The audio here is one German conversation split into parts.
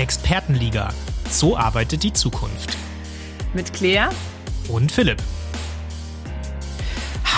Expertenliga. So arbeitet die Zukunft. Mit Claire und Philipp.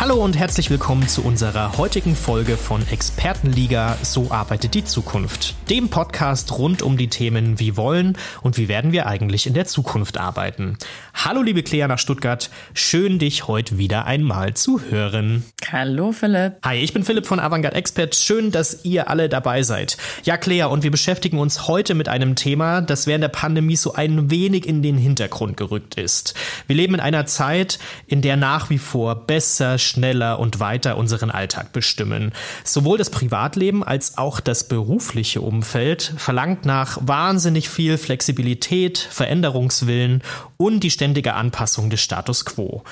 Hallo und herzlich willkommen zu unserer heutigen Folge von Expertenliga So arbeitet die Zukunft. Dem Podcast rund um die Themen Wie wollen und wie werden wir eigentlich in der Zukunft arbeiten. Hallo liebe Claire nach Stuttgart, schön dich heute wieder einmal zu hören. Hallo Philipp. Hi, ich bin Philipp von Avantgarde Expert. Schön, dass ihr alle dabei seid. Ja, Claire, und wir beschäftigen uns heute mit einem Thema, das während der Pandemie so ein wenig in den Hintergrund gerückt ist. Wir leben in einer Zeit, in der nach wie vor besser, schneller und weiter unseren Alltag bestimmen. Sowohl das Privatleben als auch das berufliche Umfeld verlangt nach wahnsinnig viel Flexibilität, Veränderungswillen und die ständige Anpassung des Status quo.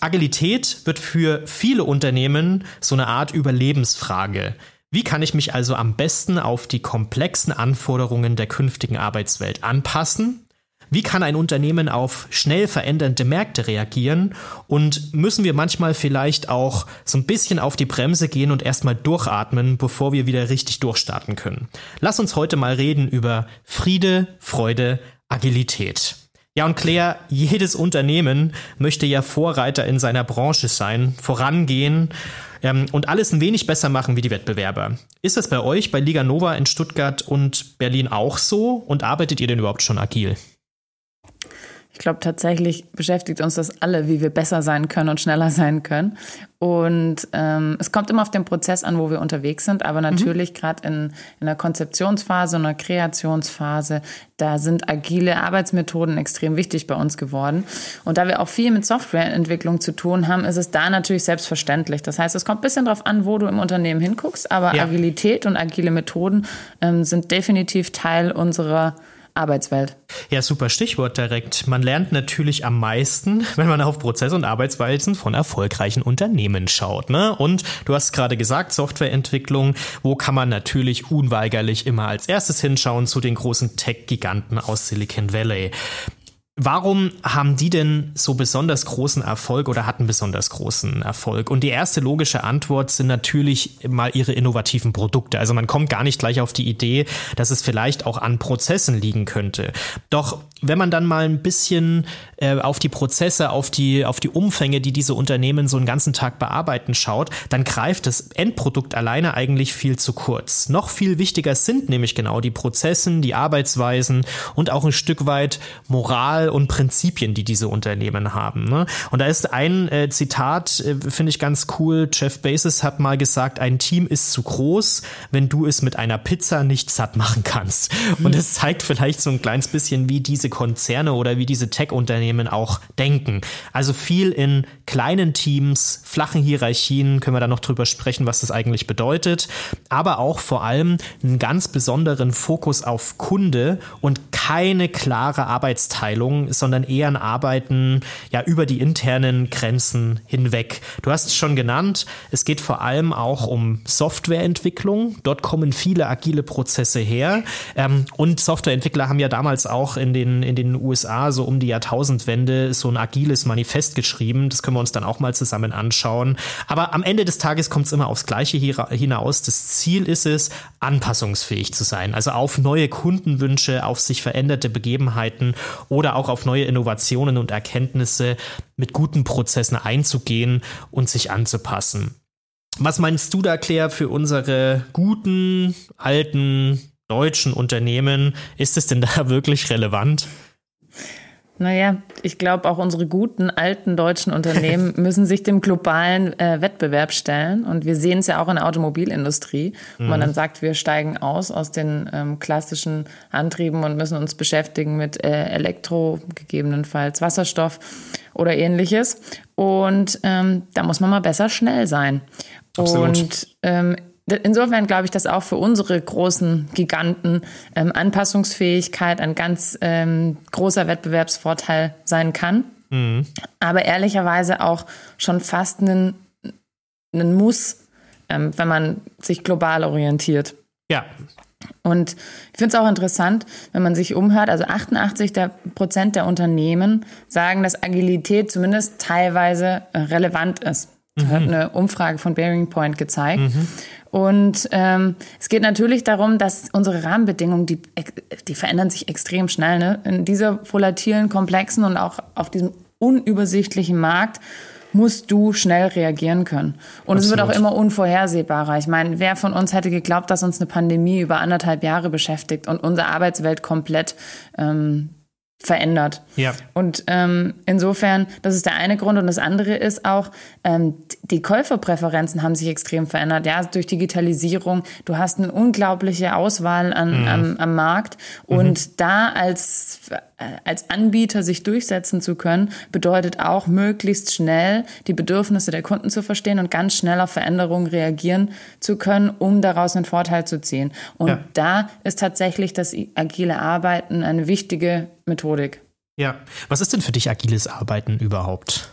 Agilität wird für viele Unternehmen so eine Art Überlebensfrage. Wie kann ich mich also am besten auf die komplexen Anforderungen der künftigen Arbeitswelt anpassen wie kann ein Unternehmen auf schnell verändernde Märkte reagieren? Und müssen wir manchmal vielleicht auch so ein bisschen auf die Bremse gehen und erstmal durchatmen, bevor wir wieder richtig durchstarten können? Lass uns heute mal reden über Friede, Freude, Agilität. Ja, und Claire, jedes Unternehmen möchte ja Vorreiter in seiner Branche sein, vorangehen ähm, und alles ein wenig besser machen wie die Wettbewerber. Ist das bei euch, bei Liga Nova in Stuttgart und Berlin auch so? Und arbeitet ihr denn überhaupt schon agil? Ich glaube, tatsächlich beschäftigt uns das alle, wie wir besser sein können und schneller sein können. Und ähm, es kommt immer auf den Prozess an, wo wir unterwegs sind. Aber mhm. natürlich mhm. gerade in, in der Konzeptionsphase und der Kreationsphase, da sind agile Arbeitsmethoden extrem wichtig bei uns geworden. Und da wir auch viel mit Softwareentwicklung zu tun haben, ist es da natürlich selbstverständlich. Das heißt, es kommt ein bisschen darauf an, wo du im Unternehmen hinguckst. Aber ja. Agilität und agile Methoden ähm, sind definitiv Teil unserer Arbeitswelt. Ja, super Stichwort direkt. Man lernt natürlich am meisten, wenn man auf Prozesse und Arbeitsweisen von erfolgreichen Unternehmen schaut. Ne? Und du hast gerade gesagt, Softwareentwicklung, wo kann man natürlich unweigerlich immer als erstes hinschauen zu den großen Tech-Giganten aus Silicon Valley. Warum haben die denn so besonders großen Erfolg oder hatten besonders großen Erfolg? Und die erste logische Antwort sind natürlich mal ihre innovativen Produkte. Also man kommt gar nicht gleich auf die Idee, dass es vielleicht auch an Prozessen liegen könnte. Doch wenn man dann mal ein bisschen äh, auf die Prozesse, auf die, auf die Umfänge, die diese Unternehmen so einen ganzen Tag bearbeiten, schaut, dann greift das Endprodukt alleine eigentlich viel zu kurz. Noch viel wichtiger sind nämlich genau die Prozessen, die Arbeitsweisen und auch ein Stück weit Moral und Prinzipien, die diese Unternehmen haben. Ne? Und da ist ein äh, Zitat, äh, finde ich ganz cool. Jeff Bezos hat mal gesagt, ein Team ist zu groß, wenn du es mit einer Pizza nicht satt machen kannst. Und es zeigt vielleicht so ein kleines bisschen, wie diese Konzerne oder wie diese Tech-Unternehmen auch denken. Also viel in kleinen Teams, flachen Hierarchien, können wir da noch drüber sprechen, was das eigentlich bedeutet. Aber auch vor allem einen ganz besonderen Fokus auf Kunde und keine klare Arbeitsteilung sondern eher ein Arbeiten ja über die internen Grenzen hinweg. Du hast es schon genannt, es geht vor allem auch um Softwareentwicklung. Dort kommen viele agile Prozesse her. Ähm, und Softwareentwickler haben ja damals auch in den, in den USA so um die Jahrtausendwende so ein agiles Manifest geschrieben. Das können wir uns dann auch mal zusammen anschauen. Aber am Ende des Tages kommt es immer aufs Gleiche hinaus. Das Ziel ist es, anpassungsfähig zu sein. Also auf neue Kundenwünsche, auf sich veränderte Begebenheiten oder auch auf neue Innovationen und Erkenntnisse mit guten Prozessen einzugehen und sich anzupassen. Was meinst du da, Claire, für unsere guten, alten deutschen Unternehmen? Ist es denn da wirklich relevant? Naja, ich glaube, auch unsere guten, alten deutschen Unternehmen müssen sich dem globalen äh, Wettbewerb stellen. Und wir sehen es ja auch in der Automobilindustrie, wo mhm. man dann sagt, wir steigen aus aus den ähm, klassischen Antrieben und müssen uns beschäftigen mit äh, Elektro, gegebenenfalls Wasserstoff oder ähnliches. Und ähm, da muss man mal besser schnell sein. Absolut. Und ähm, insofern glaube ich, dass auch für unsere großen Giganten ähm, Anpassungsfähigkeit ein ganz ähm, großer Wettbewerbsvorteil sein kann. Mhm. Aber ehrlicherweise auch schon fast ein, ein Muss, ähm, wenn man sich global orientiert. Ja. Und ich finde es auch interessant, wenn man sich umhört, also 88 der Prozent der Unternehmen sagen, dass Agilität zumindest teilweise äh, relevant ist. Das mhm. hat eine Umfrage von Bearing Point gezeigt. Mhm. Und ähm, es geht natürlich darum, dass unsere Rahmenbedingungen, die, die verändern sich extrem schnell. Ne? In dieser volatilen, komplexen und auch auf diesem unübersichtlichen Markt musst du schnell reagieren können. Und Absolut. es wird auch immer unvorhersehbarer. Ich meine, wer von uns hätte geglaubt, dass uns eine Pandemie über anderthalb Jahre beschäftigt und unsere Arbeitswelt komplett ähm, verändert. Ja. Und ähm, insofern, das ist der eine Grund. Und das andere ist auch, ähm, die Käuferpräferenzen haben sich extrem verändert. Ja, durch Digitalisierung. Du hast eine unglaubliche Auswahl an, mhm. am, am Markt. Und mhm. da als, als Anbieter sich durchsetzen zu können, bedeutet auch, möglichst schnell die Bedürfnisse der Kunden zu verstehen und ganz schnell auf Veränderungen reagieren zu können, um daraus einen Vorteil zu ziehen. Und ja. da ist tatsächlich das agile Arbeiten eine wichtige Methodik. Ja, was ist denn für dich agiles Arbeiten überhaupt?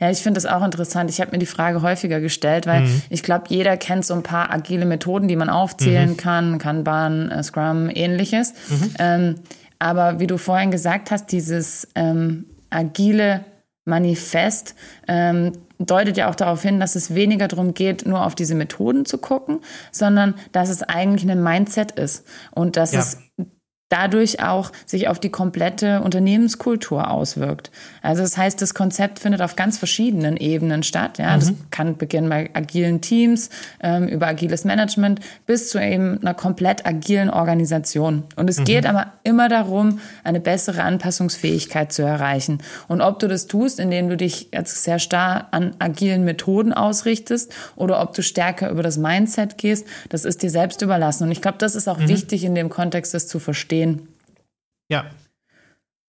Ja, ich finde das auch interessant. Ich habe mir die Frage häufiger gestellt, weil mhm. ich glaube, jeder kennt so ein paar agile Methoden, die man aufzählen mhm. kann, Kanban, äh, Scrum, ähnliches. Mhm. Ähm, aber wie du vorhin gesagt hast, dieses ähm, agile Manifest ähm, deutet ja auch darauf hin, dass es weniger darum geht, nur auf diese Methoden zu gucken, sondern dass es eigentlich ein Mindset ist und dass ja. es dadurch auch sich auf die komplette Unternehmenskultur auswirkt. Also das heißt, das Konzept findet auf ganz verschiedenen Ebenen statt. Ja, mhm. das kann beginnen bei agilen Teams, ähm, über agiles Management bis zu eben einer komplett agilen Organisation. Und es mhm. geht aber immer darum, eine bessere Anpassungsfähigkeit zu erreichen. Und ob du das tust, indem du dich jetzt sehr starr an agilen Methoden ausrichtest oder ob du stärker über das Mindset gehst, das ist dir selbst überlassen. Und ich glaube, das ist auch mhm. wichtig in dem Kontext, das zu verstehen stehen. Ja,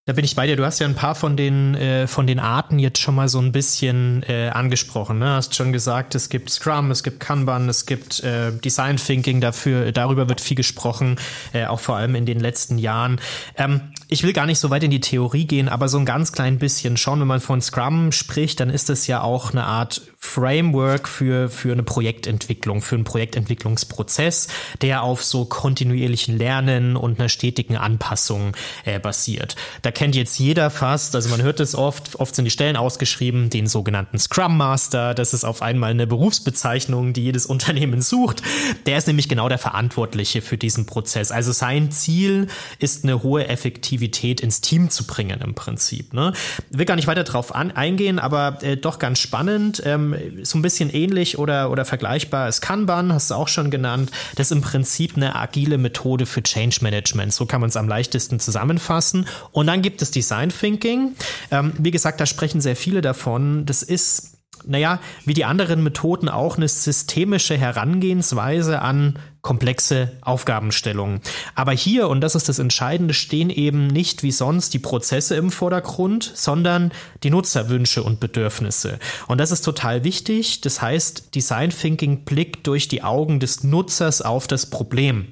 da bin ich bei dir. Du hast ja ein paar von den, äh, von den Arten jetzt schon mal so ein bisschen äh, angesprochen. Ne? Hast schon gesagt, es gibt Scrum, es gibt Kanban, es gibt äh, Design Thinking dafür. Darüber wird viel gesprochen, äh, auch vor allem in den letzten Jahren. Ähm, ich will gar nicht so weit in die Theorie gehen, aber so ein ganz klein bisschen schon. Wenn man von Scrum spricht, dann ist es ja auch eine Art Framework für, für eine Projektentwicklung, für einen Projektentwicklungsprozess, der auf so kontinuierlichen Lernen und einer stetigen Anpassung äh, basiert. Da kennt jetzt jeder fast, also man hört es oft, oft sind die Stellen ausgeschrieben, den sogenannten Scrum Master. Das ist auf einmal eine Berufsbezeichnung, die jedes Unternehmen sucht. Der ist nämlich genau der Verantwortliche für diesen Prozess. Also sein Ziel ist eine hohe Effektivität ins Team zu bringen im Prinzip. Ne? Will gar nicht weiter drauf an, eingehen, aber äh, doch ganz spannend. Ähm, so ein bisschen ähnlich oder, oder vergleichbar ist Kanban, hast du auch schon genannt. Das ist im Prinzip eine agile Methode für Change Management. So kann man es am leichtesten zusammenfassen. Und dann gibt gibt es Design Thinking. Ähm, wie gesagt, da sprechen sehr viele davon. Das ist naja, wie die anderen Methoden auch eine systemische Herangehensweise an komplexe Aufgabenstellungen. Aber hier, und das ist das Entscheidende, stehen eben nicht wie sonst die Prozesse im Vordergrund, sondern die Nutzerwünsche und Bedürfnisse. Und das ist total wichtig. Das heißt, Design Thinking blickt durch die Augen des Nutzers auf das Problem.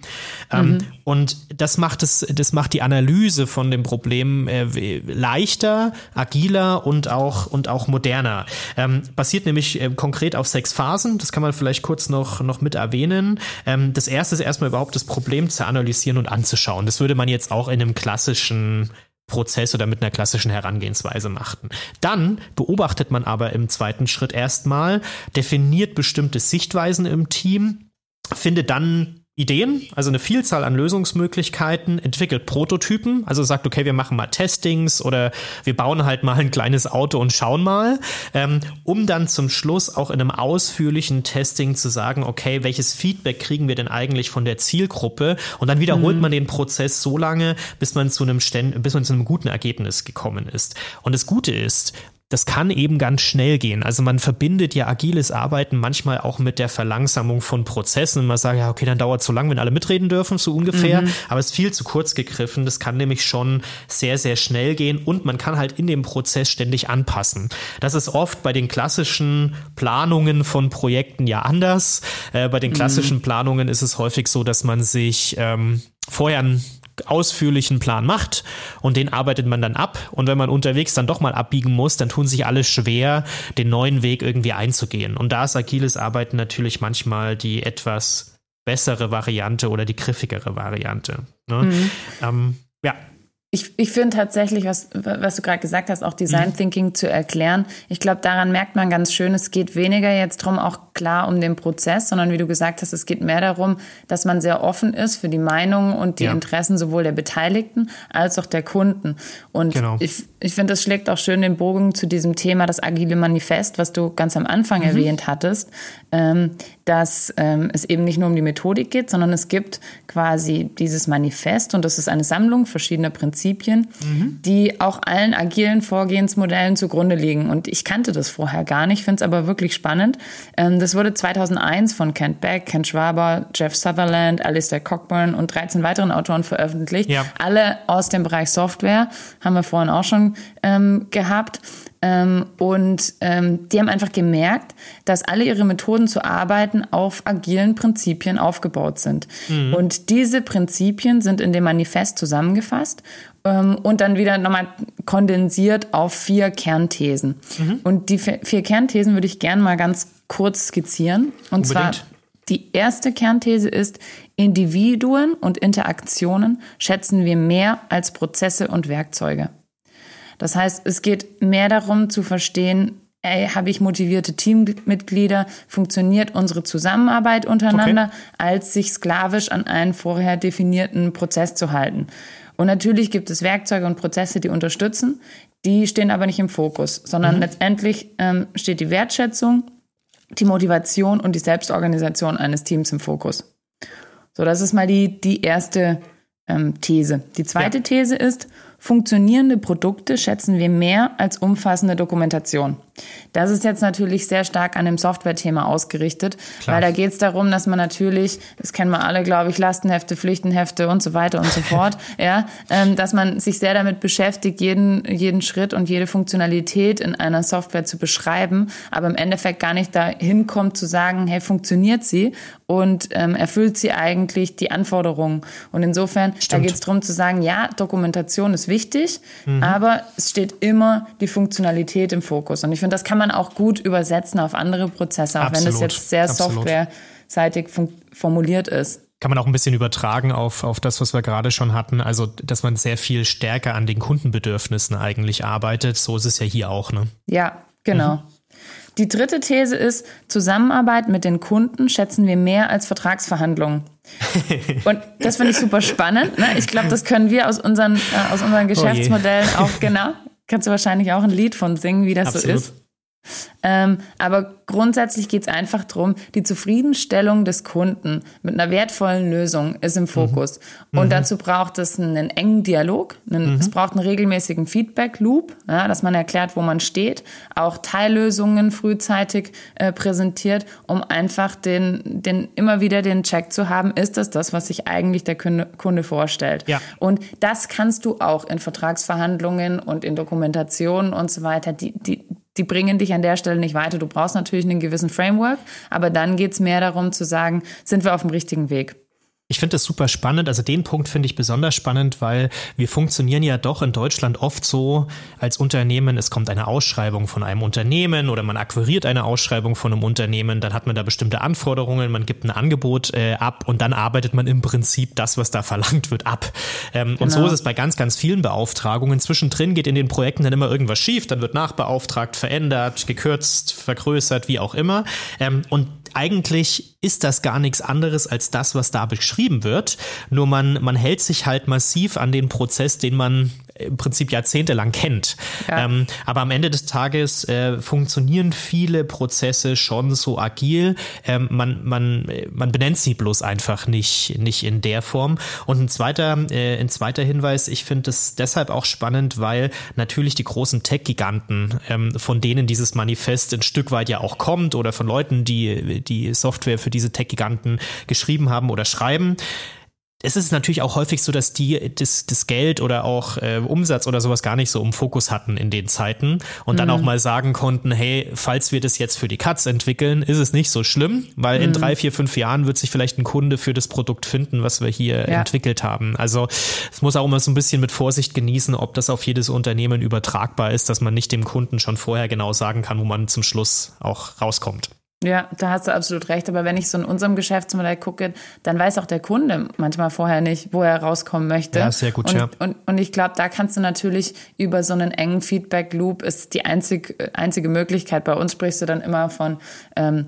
Ähm, mhm. und das macht es, das macht die Analyse von dem Problem äh, leichter, agiler und auch, und auch moderner. Ähm, basiert nämlich äh, konkret auf sechs Phasen. Das kann man vielleicht kurz noch, noch mit erwähnen. Ähm, das erste ist erstmal überhaupt das Problem zu analysieren und anzuschauen. Das würde man jetzt auch in einem klassischen Prozess oder mit einer klassischen Herangehensweise machen. Dann beobachtet man aber im zweiten Schritt erstmal, definiert bestimmte Sichtweisen im Team, findet dann Ideen, also eine Vielzahl an Lösungsmöglichkeiten, entwickelt Prototypen, also sagt, okay, wir machen mal Testings oder wir bauen halt mal ein kleines Auto und schauen mal, ähm, um dann zum Schluss auch in einem ausführlichen Testing zu sagen, okay, welches Feedback kriegen wir denn eigentlich von der Zielgruppe? Und dann wiederholt mhm. man den Prozess so lange, bis man zu einem Ständ bis man zu einem guten Ergebnis gekommen ist. Und das Gute ist, das kann eben ganz schnell gehen. Also man verbindet ja agiles Arbeiten manchmal auch mit der Verlangsamung von Prozessen. Und man sagt, ja, okay, dann dauert es so lang, wenn alle mitreden dürfen, so ungefähr. Mhm. Aber es ist viel zu kurz gegriffen. Das kann nämlich schon sehr, sehr schnell gehen und man kann halt in dem Prozess ständig anpassen. Das ist oft bei den klassischen Planungen von Projekten ja anders. Äh, bei den mhm. klassischen mhm. Planungen ist es häufig so, dass man sich ähm, vorher ein ausführlichen Plan macht und den arbeitet man dann ab. Und wenn man unterwegs dann doch mal abbiegen muss, dann tun sich alle schwer, den neuen Weg irgendwie einzugehen. Und da ist agiles Arbeiten natürlich manchmal die etwas bessere Variante oder die griffigere Variante. Ne? Mhm. Ähm, ja, ich, ich finde tatsächlich, was, was du gerade gesagt hast, auch Design mhm. Thinking zu erklären. Ich glaube, daran merkt man ganz schön, es geht weniger jetzt drum auch klar um den Prozess, sondern wie du gesagt hast, es geht mehr darum, dass man sehr offen ist für die Meinungen und die ja. Interessen sowohl der Beteiligten als auch der Kunden. Und genau. ich, ich finde, das schlägt auch schön den Bogen zu diesem Thema, das agile Manifest, was du ganz am Anfang mhm. erwähnt hattest, ähm, dass ähm, es eben nicht nur um die Methodik geht, sondern es gibt quasi dieses Manifest und das ist eine Sammlung verschiedener Prinzipien mhm. die auch allen agilen Vorgehensmodellen zugrunde liegen. Und ich kannte das vorher gar nicht, finde es aber wirklich spannend. Ähm, das wurde 2001 von Kent Beck, Kent Schwaber, Jeff Sutherland, Alistair Cockburn und 13 weiteren Autoren veröffentlicht. Ja. Alle aus dem Bereich Software, haben wir vorhin auch schon ähm, gehabt. Ähm, und ähm, die haben einfach gemerkt, dass alle ihre Methoden zu arbeiten auf agilen Prinzipien aufgebaut sind. Mhm. Und diese Prinzipien sind in dem Manifest zusammengefasst ähm, und dann wieder nochmal kondensiert auf vier Kernthesen. Mhm. Und die vier Kernthesen würde ich gerne mal ganz kurz skizzieren. Und Unbedingt. zwar die erste Kernthese ist, Individuen und Interaktionen schätzen wir mehr als Prozesse und Werkzeuge. Das heißt, es geht mehr darum zu verstehen, ey, habe ich motivierte Teammitglieder, funktioniert unsere Zusammenarbeit untereinander, okay. als sich sklavisch an einen vorher definierten Prozess zu halten. Und natürlich gibt es Werkzeuge und Prozesse, die unterstützen, die stehen aber nicht im Fokus, sondern mhm. letztendlich ähm, steht die Wertschätzung, die Motivation und die Selbstorganisation eines Teams im Fokus. So, das ist mal die, die erste ähm, These. Die zweite ja. These ist, Funktionierende Produkte schätzen wir mehr als umfassende Dokumentation. Das ist jetzt natürlich sehr stark an dem Software-Thema ausgerichtet, Klar. weil da geht es darum, dass man natürlich, das kennen wir alle, glaube ich, Lastenhefte, Pflichtenhefte und so weiter und so fort, ja, ähm, dass man sich sehr damit beschäftigt, jeden, jeden Schritt und jede Funktionalität in einer Software zu beschreiben, aber im Endeffekt gar nicht dahin kommt zu sagen, hey, funktioniert sie und ähm, erfüllt sie eigentlich die Anforderungen. Und insofern, Stimmt. da geht es darum zu sagen, ja, Dokumentation ist wichtig, mhm. aber es steht immer die Funktionalität im Fokus. Und ich finde, das kann man auch gut übersetzen auf andere Prozesse, auch Absolut. wenn das jetzt sehr softwareseitig formuliert ist kann man auch ein bisschen übertragen auf, auf das, was wir gerade schon hatten. Also, dass man sehr viel stärker an den Kundenbedürfnissen eigentlich arbeitet. So ist es ja hier auch, ne? Ja, genau. Mhm. Die dritte These ist, Zusammenarbeit mit den Kunden schätzen wir mehr als Vertragsverhandlungen. Und das finde ich super spannend. Ne? Ich glaube, das können wir aus unseren, äh, aus unseren oh Geschäftsmodellen oh auch genau. Kannst du wahrscheinlich auch ein Lied von singen, wie das Absolut. so ist. Ähm, aber grundsätzlich geht es einfach darum, die Zufriedenstellung des Kunden mit einer wertvollen Lösung ist im. Fokus. Mhm. Und dazu braucht es einen engen Dialog, einen, mhm. es braucht einen regelmäßigen Feedback-Loop, ja, dass man erklärt, wo man steht, auch Teillösungen frühzeitig äh, präsentiert, um einfach den, den, immer wieder den Check zu haben, ist das das, was sich eigentlich der Kunde, Kunde vorstellt. Ja. Und das kannst du auch in Vertragsverhandlungen und in Dokumentationen und so weiter, die, die, die bringen dich an der Stelle nicht weiter. Du brauchst natürlich einen gewissen Framework, aber dann geht's mehr darum zu sagen, sind wir auf dem richtigen Weg. Ich finde das super spannend. Also den Punkt finde ich besonders spannend, weil wir funktionieren ja doch in Deutschland oft so als Unternehmen. Es kommt eine Ausschreibung von einem Unternehmen oder man akquiriert eine Ausschreibung von einem Unternehmen. Dann hat man da bestimmte Anforderungen, man gibt ein Angebot äh, ab und dann arbeitet man im Prinzip das, was da verlangt wird, ab. Ähm, genau. Und so genau. ist es bei ganz, ganz vielen Beauftragungen. Zwischendrin geht in den Projekten dann immer irgendwas schief. Dann wird nachbeauftragt, verändert, gekürzt, vergrößert, wie auch immer. Ähm, und eigentlich ist das gar nichts anderes als das, was da beschrieben wird. Nur man, man hält sich halt massiv an den Prozess, den man im Prinzip jahrzehntelang kennt. Ja. Ähm, aber am Ende des Tages äh, funktionieren viele Prozesse schon so agil. Ähm, man, man, man benennt sie bloß einfach nicht, nicht in der Form. Und ein zweiter, äh, ein zweiter Hinweis, ich finde es deshalb auch spannend, weil natürlich die großen Tech-Giganten, ähm, von denen dieses Manifest ein Stück weit ja auch kommt oder von Leuten, die die Software für diese Tech-Giganten geschrieben haben oder schreiben, es ist natürlich auch häufig so, dass die das, das Geld oder auch äh, Umsatz oder sowas gar nicht so im Fokus hatten in den Zeiten und mhm. dann auch mal sagen konnten, hey, falls wir das jetzt für die Cuts entwickeln, ist es nicht so schlimm, weil mhm. in drei, vier, fünf Jahren wird sich vielleicht ein Kunde für das Produkt finden, was wir hier ja. entwickelt haben. Also es muss auch immer so ein bisschen mit Vorsicht genießen, ob das auf jedes Unternehmen übertragbar ist, dass man nicht dem Kunden schon vorher genau sagen kann, wo man zum Schluss auch rauskommt. Ja, da hast du absolut recht. Aber wenn ich so in unserem Geschäftsmodell gucke, dann weiß auch der Kunde manchmal vorher nicht, wo er rauskommen möchte. Ja, sehr gut, und, ja. Und, und ich glaube, da kannst du natürlich über so einen engen Feedback-Loop ist die einzig, einzige Möglichkeit. Bei uns sprichst du dann immer von ähm,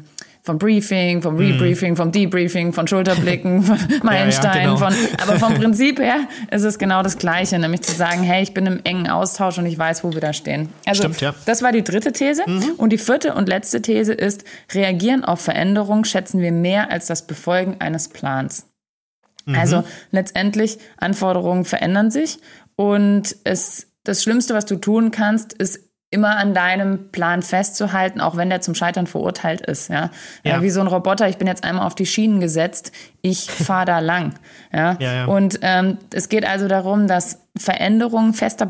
vom Briefing, vom mhm. Rebriefing, vom Debriefing, von Schulterblicken, von Meilensteinen, ja, ja, genau. von, aber vom Prinzip her ist es genau das Gleiche, nämlich zu sagen, hey, ich bin im engen Austausch und ich weiß, wo wir da stehen. Also, Stimmt, ja. das war die dritte These. Mhm. Und die vierte und letzte These ist, reagieren auf Veränderungen schätzen wir mehr als das Befolgen eines Plans. Mhm. Also, letztendlich, Anforderungen verändern sich und es, das Schlimmste, was du tun kannst, ist immer an deinem Plan festzuhalten, auch wenn der zum Scheitern verurteilt ist. Ja? ja. Wie so ein Roboter, ich bin jetzt einmal auf die Schienen gesetzt, ich fahre da lang. Ja? ja, ja. Und ähm, es geht also darum, dass Veränderungen fester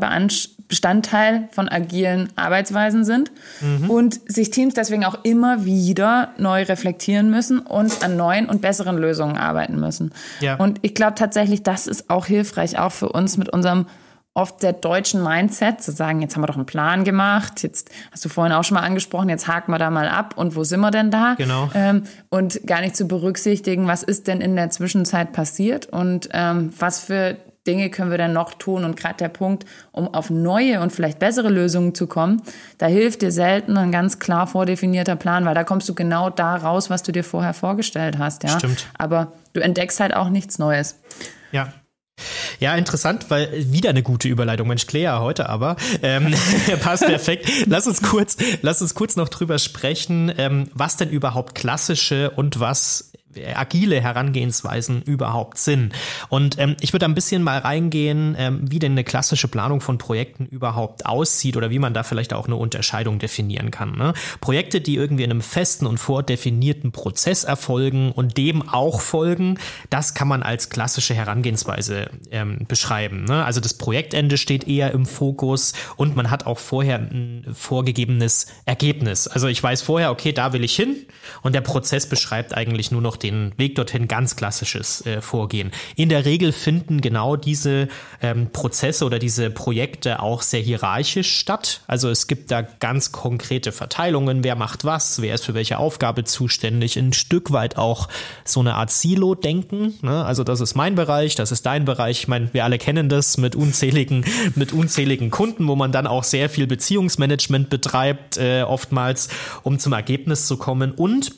Bestandteil von agilen Arbeitsweisen sind mhm. und sich Teams deswegen auch immer wieder neu reflektieren müssen und an neuen und besseren Lösungen arbeiten müssen. Ja. Und ich glaube tatsächlich, das ist auch hilfreich, auch für uns mit unserem oft der deutschen Mindset, zu sagen, jetzt haben wir doch einen Plan gemacht, jetzt hast du vorhin auch schon mal angesprochen, jetzt haken wir da mal ab und wo sind wir denn da? Genau. Ähm, und gar nicht zu berücksichtigen, was ist denn in der Zwischenzeit passiert und ähm, was für Dinge können wir denn noch tun? Und gerade der Punkt, um auf neue und vielleicht bessere Lösungen zu kommen, da hilft dir selten ein ganz klar vordefinierter Plan, weil da kommst du genau da raus, was du dir vorher vorgestellt hast. Ja? Stimmt. Aber du entdeckst halt auch nichts Neues. Ja, ja, interessant, weil wieder eine gute Überleitung. Mensch, Clea heute aber. Ähm, passt perfekt. Lass uns kurz, lass uns kurz noch drüber sprechen, ähm, was denn überhaupt klassische und was agile Herangehensweisen überhaupt sind. Und ähm, ich würde ein bisschen mal reingehen, ähm, wie denn eine klassische Planung von Projekten überhaupt aussieht oder wie man da vielleicht auch eine Unterscheidung definieren kann. Ne? Projekte, die irgendwie in einem festen und vordefinierten Prozess erfolgen und dem auch folgen, das kann man als klassische Herangehensweise ähm, beschreiben. Ne? Also das Projektende steht eher im Fokus und man hat auch vorher ein vorgegebenes Ergebnis. Also ich weiß vorher, okay, da will ich hin und der Prozess beschreibt eigentlich nur noch den Weg dorthin ganz klassisches äh, Vorgehen. In der Regel finden genau diese ähm, Prozesse oder diese Projekte auch sehr hierarchisch statt. Also es gibt da ganz konkrete Verteilungen, wer macht was, wer ist für welche Aufgabe zuständig, ein Stück weit auch so eine Art Silo-Denken. Ne? Also das ist mein Bereich, das ist dein Bereich. Ich meine, wir alle kennen das mit unzähligen, mit unzähligen Kunden, wo man dann auch sehr viel Beziehungsmanagement betreibt, äh, oftmals, um zum Ergebnis zu kommen. Und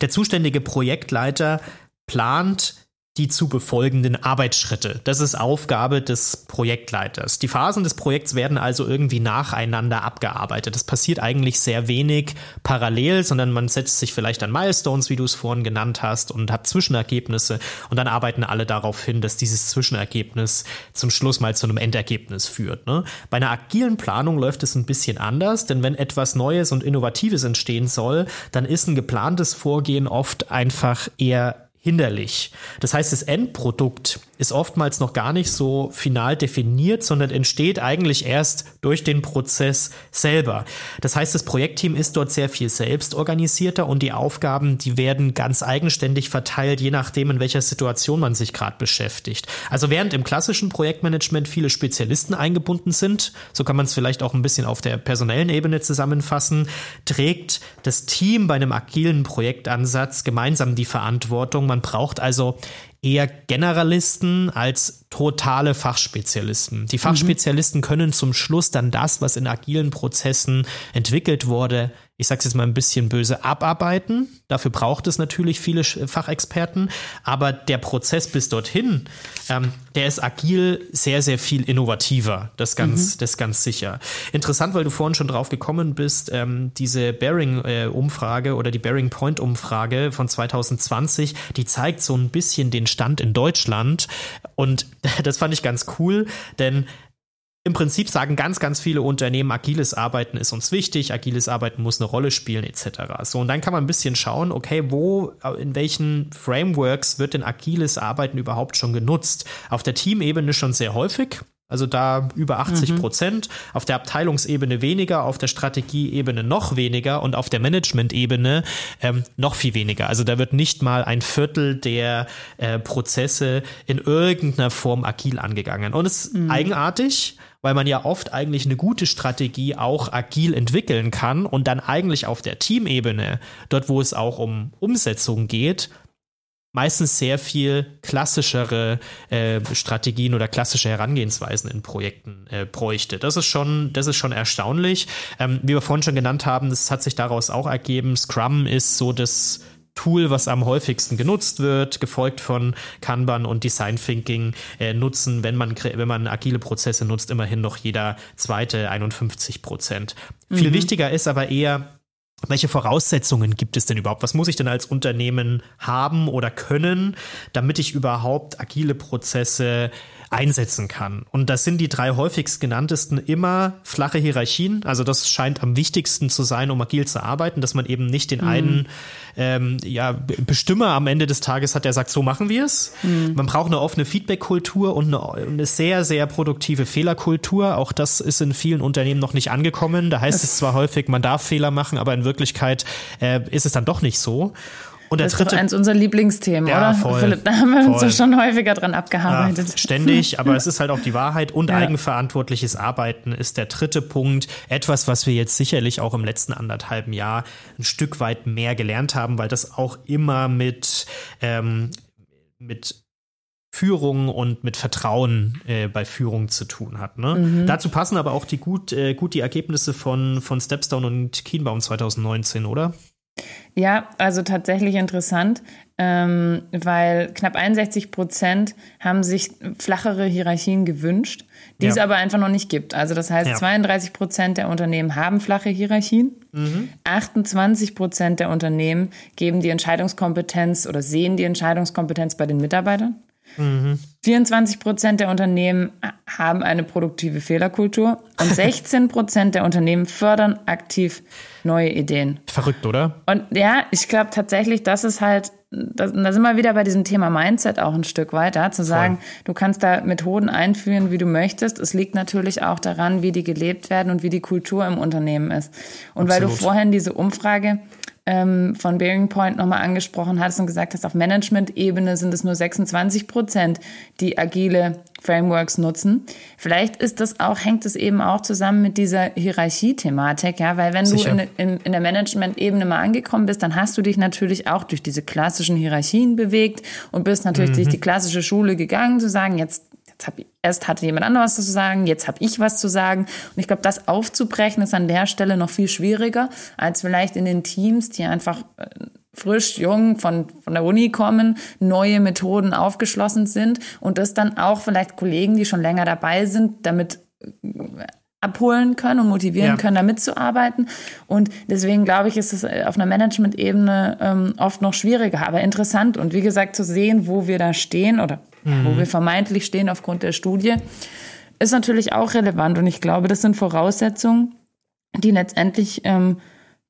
der zuständige Projektleiter plant die zu befolgenden Arbeitsschritte. Das ist Aufgabe des Projektleiters. Die Phasen des Projekts werden also irgendwie nacheinander abgearbeitet. Das passiert eigentlich sehr wenig parallel, sondern man setzt sich vielleicht an Milestones, wie du es vorhin genannt hast, und hat Zwischenergebnisse und dann arbeiten alle darauf hin, dass dieses Zwischenergebnis zum Schluss mal zu einem Endergebnis führt. Ne? Bei einer agilen Planung läuft es ein bisschen anders, denn wenn etwas Neues und Innovatives entstehen soll, dann ist ein geplantes Vorgehen oft einfach eher hinderlich. Das heißt, das Endprodukt ist oftmals noch gar nicht so final definiert, sondern entsteht eigentlich erst durch den Prozess selber. Das heißt, das Projektteam ist dort sehr viel selbst organisierter und die Aufgaben, die werden ganz eigenständig verteilt, je nachdem, in welcher Situation man sich gerade beschäftigt. Also während im klassischen Projektmanagement viele Spezialisten eingebunden sind, so kann man es vielleicht auch ein bisschen auf der personellen Ebene zusammenfassen, trägt das Team bei einem agilen Projektansatz gemeinsam die Verantwortung. Man braucht also eher Generalisten als totale Fachspezialisten. Die Fachspezialisten mhm. können zum Schluss dann das, was in agilen Prozessen entwickelt wurde, ich sage es jetzt mal ein bisschen böse, abarbeiten. Dafür braucht es natürlich viele Fachexperten, aber der Prozess bis dorthin, ähm, der ist agil sehr, sehr viel innovativer, das ganz, mhm. das ganz sicher. Interessant, weil du vorhin schon drauf gekommen bist, ähm, diese Bearing-Umfrage äh, oder die Bearing Point-Umfrage von 2020, die zeigt so ein bisschen den Stand in Deutschland und das fand ich ganz cool, denn im Prinzip sagen ganz, ganz viele Unternehmen, agiles Arbeiten ist uns wichtig, agiles Arbeiten muss eine Rolle spielen, etc. So, und dann kann man ein bisschen schauen, okay, wo, in welchen Frameworks wird denn agiles Arbeiten überhaupt schon genutzt? Auf der Teamebene schon sehr häufig. Also da über 80 Prozent, mhm. auf der Abteilungsebene weniger, auf der Strategieebene noch weniger und auf der Management-Ebene ähm, noch viel weniger. Also da wird nicht mal ein Viertel der äh, Prozesse in irgendeiner Form agil angegangen. Und es ist mhm. eigenartig, weil man ja oft eigentlich eine gute Strategie auch agil entwickeln kann und dann eigentlich auf der Teamebene, dort wo es auch um Umsetzung geht, meistens sehr viel klassischere äh, Strategien oder klassische Herangehensweisen in Projekten äh, bräuchte. Das ist schon, das ist schon erstaunlich. Ähm, wie wir vorhin schon genannt haben, das hat sich daraus auch ergeben. Scrum ist so das Tool, was am häufigsten genutzt wird, gefolgt von Kanban und Design Thinking äh, nutzen, wenn man, wenn man agile Prozesse nutzt, immerhin noch jeder zweite 51 Prozent. Mhm. Viel wichtiger ist aber eher, welche Voraussetzungen gibt es denn überhaupt? Was muss ich denn als Unternehmen haben oder können, damit ich überhaupt agile Prozesse einsetzen kann. Und das sind die drei häufigst genanntesten immer flache Hierarchien. Also das scheint am wichtigsten zu sein, um agil zu arbeiten, dass man eben nicht den mhm. einen ähm, ja, Bestimmer am Ende des Tages hat, der sagt, so machen wir es. Mhm. Man braucht eine offene Feedback-Kultur und eine, eine, sehr, sehr produktive Fehlerkultur. Auch das ist in vielen Unternehmen noch nicht angekommen. Da heißt es zwar häufig, man darf Fehler machen, aber in Wirklichkeit äh, ist es dann doch nicht so. Und der das dritte, ist doch eins unserer Lieblingsthemen, ja, oder? Voll, Philipp, da haben wir voll. uns ja schon häufiger dran abgearbeitet. Ja, ständig, aber es ist halt auch die Wahrheit und ja. eigenverantwortliches Arbeiten ist der dritte Punkt. Etwas, was wir jetzt sicherlich auch im letzten anderthalben Jahr ein Stück weit mehr gelernt haben, weil das auch immer mit, ähm, mit Führung und mit Vertrauen äh, bei Führung zu tun hat. Ne? Mhm. Dazu passen aber auch die gut, äh, gut die Ergebnisse von, von Stepstone und Kienbaum 2019, oder? Ja, also tatsächlich interessant, ähm, weil knapp 61 Prozent haben sich flachere Hierarchien gewünscht, die ja. es aber einfach noch nicht gibt. Also das heißt, ja. 32 Prozent der Unternehmen haben flache Hierarchien, mhm. 28 Prozent der Unternehmen geben die Entscheidungskompetenz oder sehen die Entscheidungskompetenz bei den Mitarbeitern. Mhm. 24 Prozent der Unternehmen haben eine produktive Fehlerkultur und 16 Prozent der Unternehmen fördern aktiv neue Ideen. Verrückt, oder? Und ja, ich glaube tatsächlich, das ist halt, das, da sind wir wieder bei diesem Thema Mindset auch ein Stück weiter, zu sagen, Voll. du kannst da Methoden einführen, wie du möchtest. Es liegt natürlich auch daran, wie die gelebt werden und wie die Kultur im Unternehmen ist. Und Absolut. weil du vorhin diese Umfrage ähm, von Bearing Point nochmal angesprochen hattest und gesagt hast, auf Management-Ebene sind es nur 26 Prozent, die agile Frameworks nutzen. Vielleicht ist das auch, hängt es eben auch zusammen mit dieser Hierarchie-Thematik, ja, weil wenn Sicher. du in, in, in der Management-Ebene mal angekommen bist, dann hast du dich natürlich auch durch diese klassischen Hierarchien bewegt und bist natürlich mhm. durch die klassische Schule gegangen, zu sagen, jetzt Jetzt hab, erst hatte jemand anderes was zu sagen, jetzt habe ich was zu sagen. Und ich glaube, das aufzubrechen ist an der Stelle noch viel schwieriger als vielleicht in den Teams, die einfach äh, frisch, jung von, von der Uni kommen, neue Methoden aufgeschlossen sind und das dann auch vielleicht Kollegen, die schon länger dabei sind, damit äh, abholen können und motivieren ja. können, da mitzuarbeiten. Und deswegen glaube ich, ist es äh, auf einer Management-Ebene ähm, oft noch schwieriger, aber interessant. Und wie gesagt, zu sehen, wo wir da stehen oder mhm. wo wir vermeintlich stehen aufgrund der Studie, ist natürlich auch relevant. Und ich glaube, das sind Voraussetzungen, die letztendlich ähm,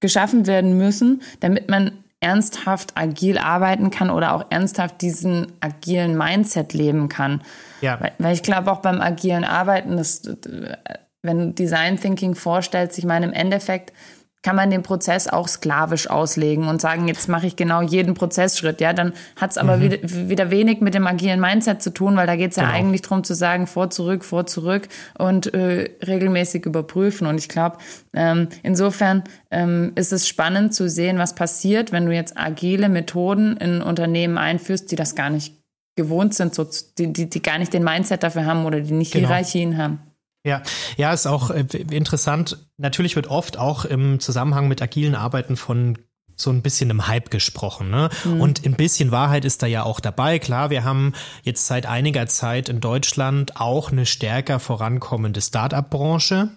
geschaffen werden müssen, damit man ernsthaft agil arbeiten kann oder auch ernsthaft diesen agilen Mindset leben kann. Ja. Weil, weil ich glaube, auch beim agilen Arbeiten, das, wenn du Design Thinking vorstellst, ich meine, im Endeffekt kann man den Prozess auch sklavisch auslegen und sagen, jetzt mache ich genau jeden Prozessschritt. Ja, dann hat es aber mhm. wieder, wieder wenig mit dem agilen Mindset zu tun, weil da geht es ja genau. eigentlich darum zu sagen, vor, zurück, vor, zurück und äh, regelmäßig überprüfen. Und ich glaube, ähm, insofern ähm, ist es spannend zu sehen, was passiert, wenn du jetzt agile Methoden in Unternehmen einführst, die das gar nicht gewohnt sind, so, die, die, die gar nicht den Mindset dafür haben oder die nicht genau. Hierarchien haben. Ja, ja, ist auch äh, interessant. Natürlich wird oft auch im Zusammenhang mit agilen Arbeiten von so ein bisschen im Hype gesprochen. Ne? Mhm. Und ein bisschen Wahrheit ist da ja auch dabei. Klar, wir haben jetzt seit einiger Zeit in Deutschland auch eine stärker vorankommende Startup-Branche.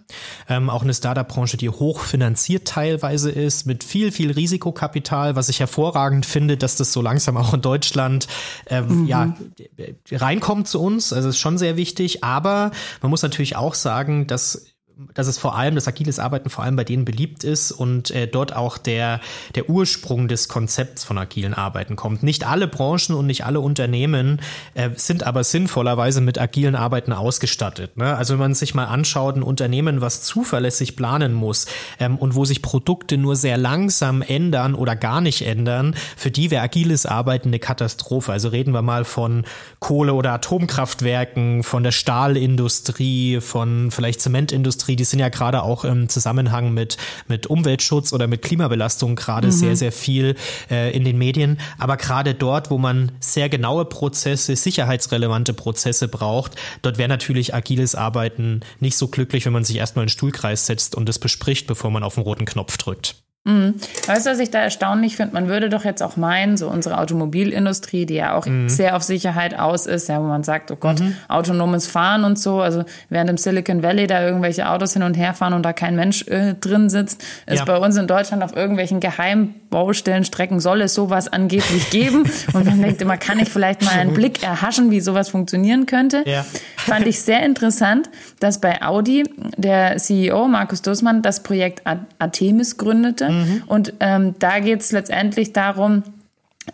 Ähm, auch eine Startup-Branche, die hochfinanziert teilweise ist, mit viel, viel Risikokapital, was ich hervorragend finde, dass das so langsam auch in Deutschland ähm, mhm. ja, reinkommt zu uns. Also ist schon sehr wichtig. Aber man muss natürlich auch sagen, dass dass es vor allem, das agiles Arbeiten vor allem bei denen beliebt ist und äh, dort auch der, der Ursprung des Konzepts von agilen Arbeiten kommt. Nicht alle Branchen und nicht alle Unternehmen äh, sind aber sinnvollerweise mit agilen Arbeiten ausgestattet. Ne? Also wenn man sich mal anschaut, ein Unternehmen, was zuverlässig planen muss ähm, und wo sich Produkte nur sehr langsam ändern oder gar nicht ändern, für die wäre agiles Arbeiten eine Katastrophe. Also reden wir mal von Kohle- oder Atomkraftwerken, von der Stahlindustrie, von vielleicht Zementindustrie, Industrie, die sind ja gerade auch im Zusammenhang mit, mit Umweltschutz oder mit Klimabelastung gerade mhm. sehr, sehr viel äh, in den Medien. Aber gerade dort, wo man sehr genaue Prozesse, sicherheitsrelevante Prozesse braucht, dort wäre natürlich agiles Arbeiten nicht so glücklich, wenn man sich erstmal in den Stuhlkreis setzt und es bespricht, bevor man auf den roten Knopf drückt. Mhm. Weißt du, was ich da erstaunlich finde? Man würde doch jetzt auch meinen, so unsere Automobilindustrie, die ja auch mhm. sehr auf Sicherheit aus ist, ja, wo man sagt, oh Gott, mhm. autonomes Fahren und so, also während im Silicon Valley da irgendwelche Autos hin und her fahren und da kein Mensch äh, drin sitzt, ist ja. bei uns in Deutschland auf irgendwelchen Geheimbaustellenstrecken soll es sowas angeblich geben. und man denkt immer, kann ich vielleicht mal einen Blick erhaschen, wie sowas funktionieren könnte? Ja. Fand ich sehr interessant, dass bei Audi der CEO Markus Dussmann das Projekt Artemis gründete. Mhm. Und ähm, da geht es letztendlich darum,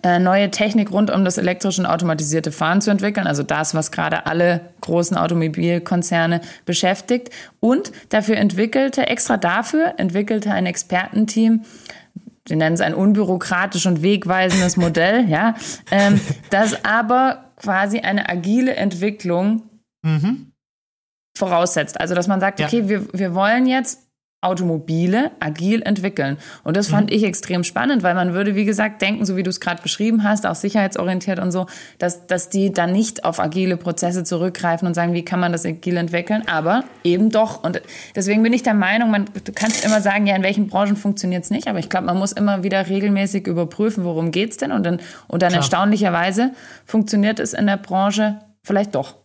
äh, neue Technik rund um das elektrische und automatisierte Fahren zu entwickeln, also das, was gerade alle großen Automobilkonzerne beschäftigt. Und dafür entwickelte, extra dafür entwickelte ein Expertenteam, wir nennen es ein unbürokratisch und wegweisendes Modell, ja, ähm, das aber quasi eine agile Entwicklung mhm. voraussetzt. Also, dass man sagt, okay, wir, wir wollen jetzt Automobile agil entwickeln. Und das fand mhm. ich extrem spannend, weil man würde, wie gesagt, denken, so wie du es gerade beschrieben hast, auch sicherheitsorientiert und so, dass, dass die dann nicht auf agile Prozesse zurückgreifen und sagen, wie kann man das agil entwickeln, aber eben doch. Und deswegen bin ich der Meinung, man, du kannst immer sagen, ja, in welchen Branchen funktioniert es nicht, aber ich glaube, man muss immer wieder regelmäßig überprüfen, worum geht's denn und dann, und dann Klar. erstaunlicherweise funktioniert es in der Branche vielleicht doch.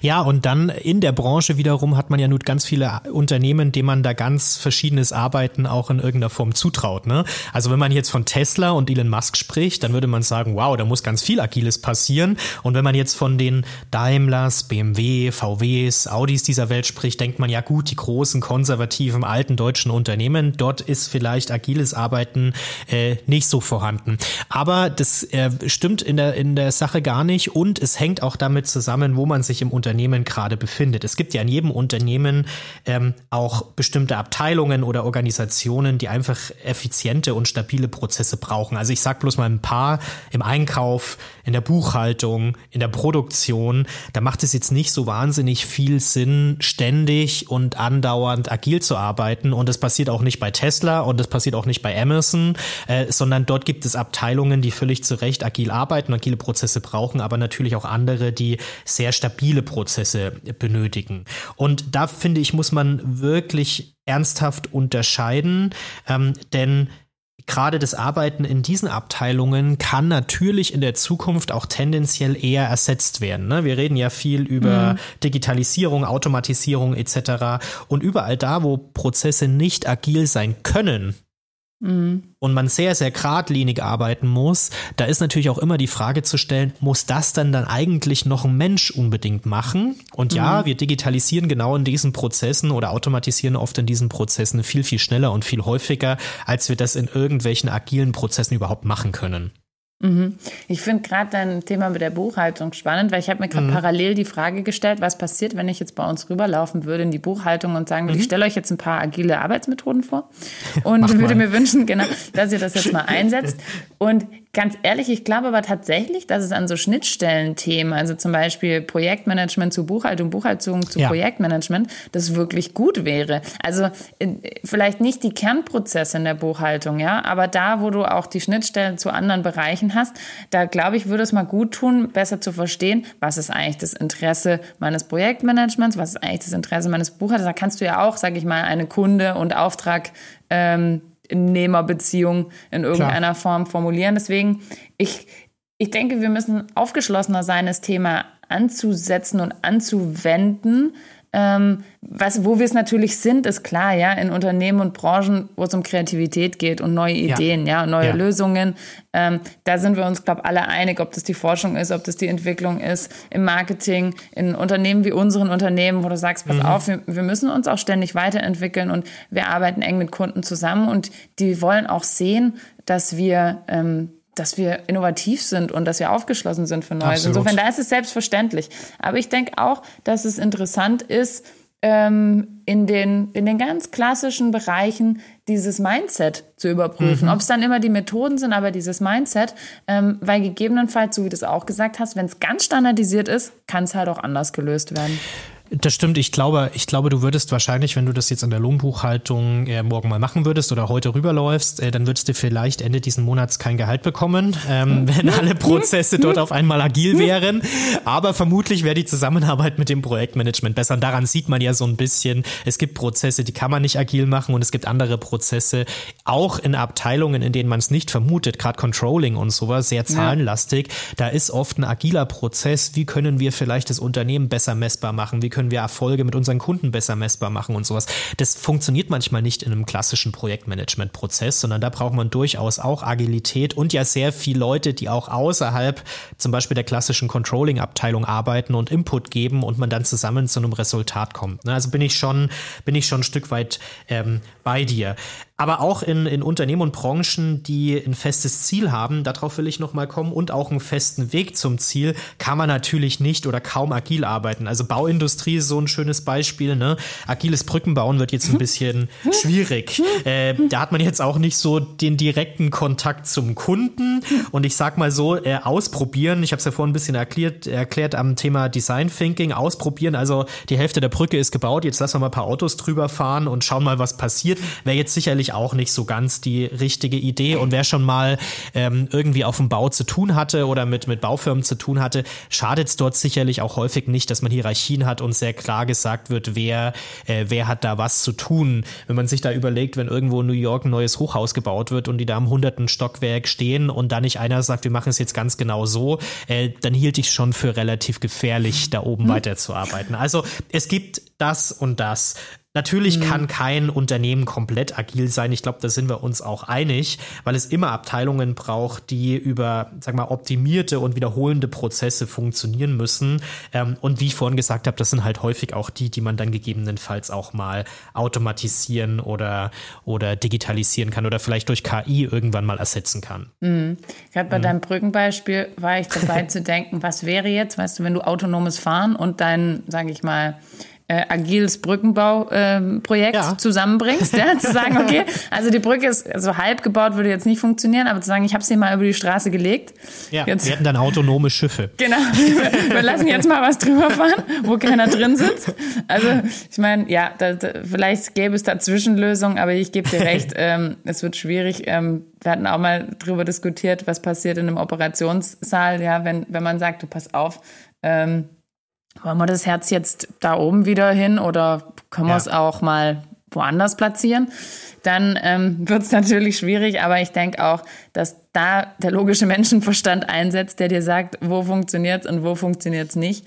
Ja, und dann in der Branche wiederum hat man ja nun ganz viele Unternehmen, denen man da ganz verschiedenes Arbeiten auch in irgendeiner Form zutraut. Ne? Also wenn man jetzt von Tesla und Elon Musk spricht, dann würde man sagen, wow, da muss ganz viel Agiles passieren. Und wenn man jetzt von den Daimlers, BMW, VWs, Audis dieser Welt spricht, denkt man ja gut, die großen, konservativen, alten deutschen Unternehmen, dort ist vielleicht agiles Arbeiten äh, nicht so vorhanden. Aber das äh, stimmt in der, in der Sache gar nicht und es hängt auch damit zusammen, wo man sich im Unternehmen gerade befindet. Es gibt ja in jedem Unternehmen ähm, auch bestimmte Abteilungen oder Organisationen, die einfach effiziente und stabile Prozesse brauchen. Also ich sage bloß mal ein paar im Einkauf, in der Buchhaltung, in der Produktion. Da macht es jetzt nicht so wahnsinnig viel Sinn, ständig und andauernd agil zu arbeiten. Und das passiert auch nicht bei Tesla und das passiert auch nicht bei Amazon, äh, sondern dort gibt es Abteilungen, die völlig zu Recht agil arbeiten, agile Prozesse brauchen, aber natürlich auch andere, die sehr stabil viele Prozesse benötigen. Und da finde ich, muss man wirklich ernsthaft unterscheiden, ähm, denn gerade das Arbeiten in diesen Abteilungen kann natürlich in der Zukunft auch tendenziell eher ersetzt werden. Ne? Wir reden ja viel über mhm. Digitalisierung, Automatisierung etc. Und überall da, wo Prozesse nicht agil sein können. Und man sehr, sehr geradlinig arbeiten muss, da ist natürlich auch immer die Frage zu stellen, muss das dann dann eigentlich noch ein Mensch unbedingt machen? Und ja, mhm. wir digitalisieren genau in diesen Prozessen oder automatisieren oft in diesen Prozessen viel, viel schneller und viel häufiger, als wir das in irgendwelchen agilen Prozessen überhaupt machen können. Mhm. Ich finde gerade dein Thema mit der Buchhaltung spannend, weil ich habe mir gerade mhm. parallel die Frage gestellt, was passiert, wenn ich jetzt bei uns rüberlaufen würde in die Buchhaltung und sagen würde, mhm. ich stelle euch jetzt ein paar agile Arbeitsmethoden vor und würde mir wünschen, genau, dass ihr das jetzt mal einsetzt. Und Ganz ehrlich, ich glaube aber tatsächlich, dass es an so Schnittstellenthemen, also zum Beispiel Projektmanagement zu Buchhaltung, Buchhaltung zu ja. Projektmanagement, das wirklich gut wäre. Also äh, vielleicht nicht die Kernprozesse in der Buchhaltung, ja, aber da, wo du auch die Schnittstellen zu anderen Bereichen hast, da glaube ich, würde es mal gut tun, besser zu verstehen, was ist eigentlich das Interesse meines Projektmanagements, was ist eigentlich das Interesse meines Buchhalters. Da kannst du ja auch, sage ich mal, eine Kunde und Auftrag ähm, Nehmerbeziehung in irgendeiner Klar. Form formulieren. Deswegen, ich, ich denke, wir müssen aufgeschlossener sein, das Thema anzusetzen und anzuwenden, Ähm, was, wo wir es natürlich sind, ist klar, ja, in Unternehmen und Branchen, wo es um Kreativität geht und neue Ideen, ja, ja neue ja. Lösungen. Ähm, da sind wir uns, glaube ich, alle einig, ob das die Forschung ist, ob das die Entwicklung ist, im Marketing, in Unternehmen wie unseren Unternehmen, wo du sagst, pass mhm. auf, wir, wir müssen uns auch ständig weiterentwickeln und wir arbeiten eng mit Kunden zusammen und die wollen auch sehen, dass wir ähm, dass wir innovativ sind und dass wir aufgeschlossen sind für Neues. Absolut. Insofern, da ist es selbstverständlich. Aber ich denke auch, dass es interessant ist, ähm, in, den, in den ganz klassischen Bereichen dieses Mindset zu überprüfen. Mhm. Ob es dann immer die Methoden sind, aber dieses Mindset, ähm, weil gegebenenfalls, so wie du es auch gesagt hast, wenn es ganz standardisiert ist, kann es halt auch anders gelöst werden. Das stimmt. Ich glaube, ich glaube, du würdest wahrscheinlich, wenn du das jetzt an der Lohnbuchhaltung äh, morgen mal machen würdest oder heute rüberläufst, äh, dann würdest du vielleicht Ende diesen Monats kein Gehalt bekommen, ähm, wenn alle Prozesse dort auf einmal agil wären. Aber vermutlich wäre die Zusammenarbeit mit dem Projektmanagement besser. Und daran sieht man ja so ein bisschen, es gibt Prozesse, die kann man nicht agil machen und es gibt andere Prozesse, auch in Abteilungen, in denen man es nicht vermutet, gerade Controlling und sowas, sehr zahlenlastig. Ja. Da ist oft ein agiler Prozess. Wie können wir vielleicht das Unternehmen besser messbar machen? Wie können wir Erfolge mit unseren Kunden besser messbar machen und sowas. Das funktioniert manchmal nicht in einem klassischen Projektmanagement-Prozess, sondern da braucht man durchaus auch Agilität und ja sehr viele Leute, die auch außerhalb zum Beispiel der klassischen Controlling-Abteilung arbeiten und Input geben und man dann zusammen zu einem Resultat kommt. Ne? Also bin ich schon, bin ich schon ein Stück weit ähm, bei dir aber auch in, in Unternehmen und Branchen, die ein festes Ziel haben, darauf will ich nochmal kommen, und auch einen festen Weg zum Ziel, kann man natürlich nicht oder kaum agil arbeiten. Also Bauindustrie ist so ein schönes Beispiel. Ne? Agiles Brückenbauen wird jetzt ein bisschen schwierig. Äh, da hat man jetzt auch nicht so den direkten Kontakt zum Kunden. Und ich sag mal so, äh, ausprobieren, ich habe es ja vorhin ein bisschen erklärt, erklärt am Thema Design Thinking, ausprobieren. Also die Hälfte der Brücke ist gebaut, jetzt lassen wir mal ein paar Autos drüber fahren und schauen mal, was passiert. Wäre jetzt sicherlich sicherlich auch nicht so ganz die richtige Idee. Und wer schon mal ähm, irgendwie auf dem Bau zu tun hatte oder mit, mit Baufirmen zu tun hatte, schadet es dort sicherlich auch häufig nicht, dass man Hierarchien hat und sehr klar gesagt wird, wer, äh, wer hat da was zu tun. Wenn man sich da überlegt, wenn irgendwo in New York ein neues Hochhaus gebaut wird und die da am hunderten Stockwerk stehen und da nicht einer sagt, wir machen es jetzt ganz genau so, äh, dann hielt ich schon für relativ gefährlich, da oben mhm. weiterzuarbeiten. Also es gibt das und das. Natürlich mhm. kann kein Unternehmen komplett agil sein. Ich glaube, da sind wir uns auch einig, weil es immer Abteilungen braucht, die über, sag mal, optimierte und wiederholende Prozesse funktionieren müssen. Ähm, und wie ich vorhin gesagt habe, das sind halt häufig auch die, die man dann gegebenenfalls auch mal automatisieren oder, oder digitalisieren kann oder vielleicht durch KI irgendwann mal ersetzen kann. Mhm. Gerade bei mhm. deinem Brückenbeispiel war ich dabei zu denken, was wäre jetzt, weißt du, wenn du autonomes Fahren und dein, sage ich mal, äh, agiles Brückenbauprojekt ähm, ja. zusammenbringst, ja, zu sagen, okay, also die Brücke ist so halb gebaut, würde jetzt nicht funktionieren, aber zu sagen, ich habe sie mal über die Straße gelegt. Ja, jetzt, wir hätten dann autonome Schiffe. Genau, wir, wir lassen jetzt mal was drüber fahren, wo keiner drin sitzt. Also ich meine, ja, da, da, vielleicht gäbe es da Zwischenlösungen, aber ich gebe dir recht, ähm, es wird schwierig. Ähm, wir hatten auch mal drüber diskutiert, was passiert in einem Operationssaal, ja, wenn, wenn man sagt, du pass auf, ähm, wollen wir das Herz jetzt da oben wieder hin oder können ja. wir es auch mal woanders platzieren? Dann ähm, wird es natürlich schwierig, aber ich denke auch, dass da der logische Menschenverstand einsetzt, der dir sagt, wo funktioniert es und wo funktioniert es nicht.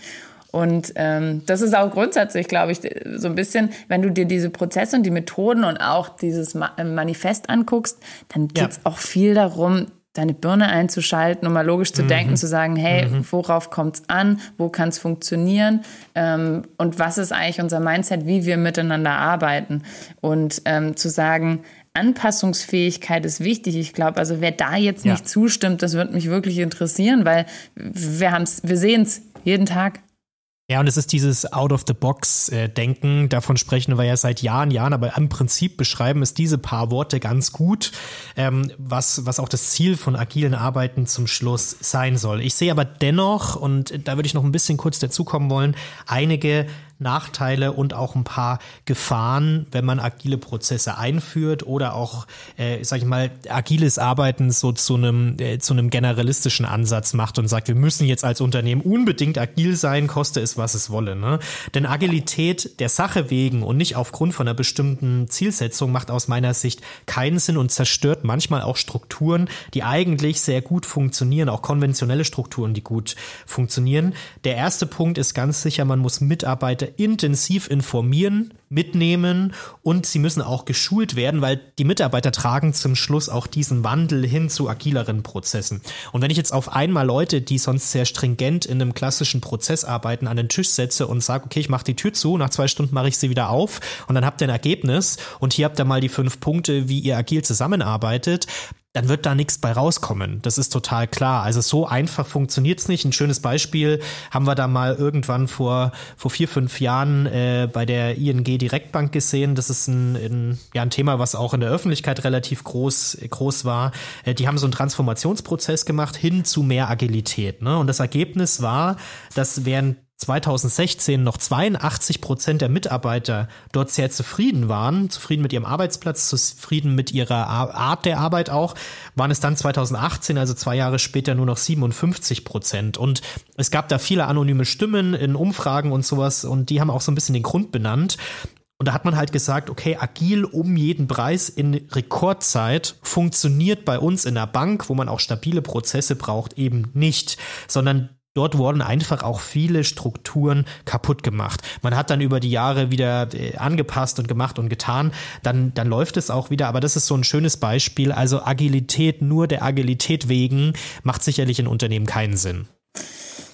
Und ähm, das ist auch grundsätzlich, glaube ich, so ein bisschen, wenn du dir diese Prozesse und die Methoden und auch dieses Manifest anguckst, dann geht es ja. auch viel darum, deine Birne einzuschalten, um mal logisch zu mhm. denken, zu sagen, hey, mhm. worauf kommt es an, wo kann es funktionieren ähm, und was ist eigentlich unser Mindset, wie wir miteinander arbeiten und ähm, zu sagen, Anpassungsfähigkeit ist wichtig. Ich glaube, also wer da jetzt nicht zustimmt, das wird mich wirklich interessieren, weil wir haben's, wir sehen es jeden Tag. Ja, und es ist dieses Out-of-the-Box-Denken, davon sprechen wir ja seit Jahren, Jahren, aber im Prinzip beschreiben es diese paar Worte ganz gut, ähm, was, was auch das Ziel von agilen Arbeiten zum Schluss sein soll. Ich sehe aber dennoch, und da würde ich noch ein bisschen kurz dazukommen wollen, einige Nachteile und auch ein paar Gefahren, wenn man agile Prozesse einführt oder auch, äh, sag ich mal, agiles Arbeiten so zu einem, äh, zu einem generalistischen Ansatz macht und sagt, wir müssen jetzt als Unternehmen unbedingt agil sein, koste es, was es wolle. Ne? Denn Agilität der Sache wegen und nicht aufgrund von einer bestimmten Zielsetzung macht aus meiner Sicht keinen Sinn und zerstört manchmal auch Strukturen, die eigentlich sehr gut funktionieren, auch konventionelle Strukturen, die gut funktionieren. Der erste Punkt ist ganz sicher, man muss Mitarbeiter intensiv informieren, mitnehmen und sie müssen auch geschult werden, weil die Mitarbeiter tragen zum Schluss auch diesen Wandel hin zu agileren Prozessen. Und wenn ich jetzt auf einmal Leute, die sonst sehr stringent in einem klassischen Prozess arbeiten, an den Tisch setze und sage, okay, ich mache die Tür zu, nach zwei Stunden mache ich sie wieder auf und dann habt ihr ein Ergebnis und hier habt ihr mal die fünf Punkte, wie ihr agil zusammenarbeitet, dann wird da nichts bei rauskommen. Das ist total klar. Also so einfach funktioniert's nicht. Ein schönes Beispiel haben wir da mal irgendwann vor, vor vier, fünf Jahren äh, bei der ING Direktbank gesehen. Das ist ein, ein, ja, ein Thema, was auch in der Öffentlichkeit relativ groß, groß war. Äh, die haben so einen Transformationsprozess gemacht hin zu mehr Agilität. Ne? Und das Ergebnis war, dass während 2016 noch 82 Prozent der Mitarbeiter dort sehr zufrieden waren, zufrieden mit ihrem Arbeitsplatz, zufrieden mit ihrer Art der Arbeit auch, waren es dann 2018, also zwei Jahre später, nur noch 57 Prozent. Und es gab da viele anonyme Stimmen in Umfragen und sowas und die haben auch so ein bisschen den Grund benannt. Und da hat man halt gesagt, okay, agil um jeden Preis in Rekordzeit funktioniert bei uns in der Bank, wo man auch stabile Prozesse braucht, eben nicht, sondern dort wurden einfach auch viele Strukturen kaputt gemacht. Man hat dann über die Jahre wieder äh, angepasst und gemacht und getan. Dann, dann läuft es auch wieder. Aber das ist so ein schönes Beispiel. Also Agilität nur der Agilität wegen macht sicherlich in Unternehmen keinen Sinn.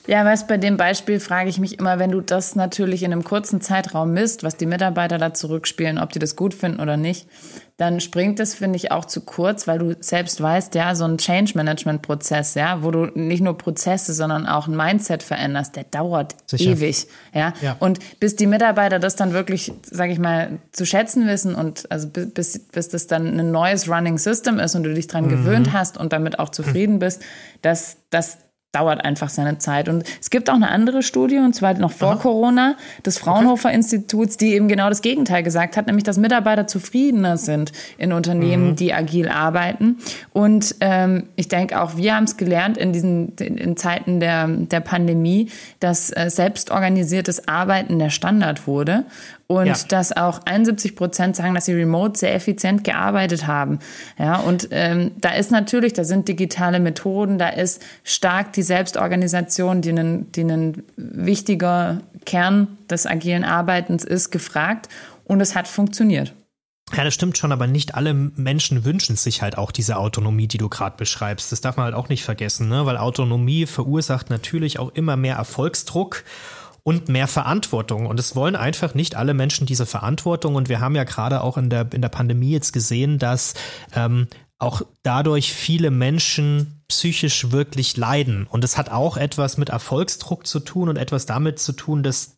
Ja, weißt, bei dem Beispiel frage ich mich immer, wenn du das natürlich in einem kurzen Zeitraum misst, was die Mitarbeiter da zurückspielen, ob die das gut finden oder nicht, dann springt das, finde ich, auch zu kurz, weil du selbst weißt, ja, so ein Change-Management-Prozess, ja, wo du nicht nur Prozesse, sondern auch ein Mindset veränderst, der dauert Sicher. ewig, ja? ja. Und bis die Mitarbeiter das dann wirklich, sage ich mal, zu schätzen wissen und also bis, bis das dann ein neues Running System ist und du dich dran mhm. gewöhnt hast und damit auch zufrieden bist, das, das dauert einfach seine Zeit. Und es gibt auch eine andere Studie, und zwar noch vor Aha. Corona, des Fraunhofer okay. Instituts, die eben genau das Gegenteil gesagt hat, nämlich dass Mitarbeiter zufriedener sind in Unternehmen, mhm. die agil arbeiten. Und ähm, ich denke auch, wir haben es gelernt in diesen in Zeiten der, der Pandemie, dass äh, selbstorganisiertes Arbeiten der Standard wurde und ja. dass auch 71 Prozent sagen, dass sie remote sehr effizient gearbeitet haben. Ja, und ähm, da ist natürlich, da sind digitale Methoden, da ist stark die Selbstorganisation, die ein, die ein wichtiger Kern des agilen Arbeitens ist, gefragt und es hat funktioniert. Ja, das stimmt schon, aber nicht alle Menschen wünschen sich halt auch diese Autonomie, die du gerade beschreibst. Das darf man halt auch nicht vergessen, ne? weil Autonomie verursacht natürlich auch immer mehr Erfolgsdruck und mehr Verantwortung. Und es wollen einfach nicht alle Menschen diese Verantwortung. Und wir haben ja gerade auch in der, in der Pandemie jetzt gesehen, dass ähm, auch dadurch viele Menschen psychisch wirklich leiden. Und es hat auch etwas mit Erfolgsdruck zu tun und etwas damit zu tun, dass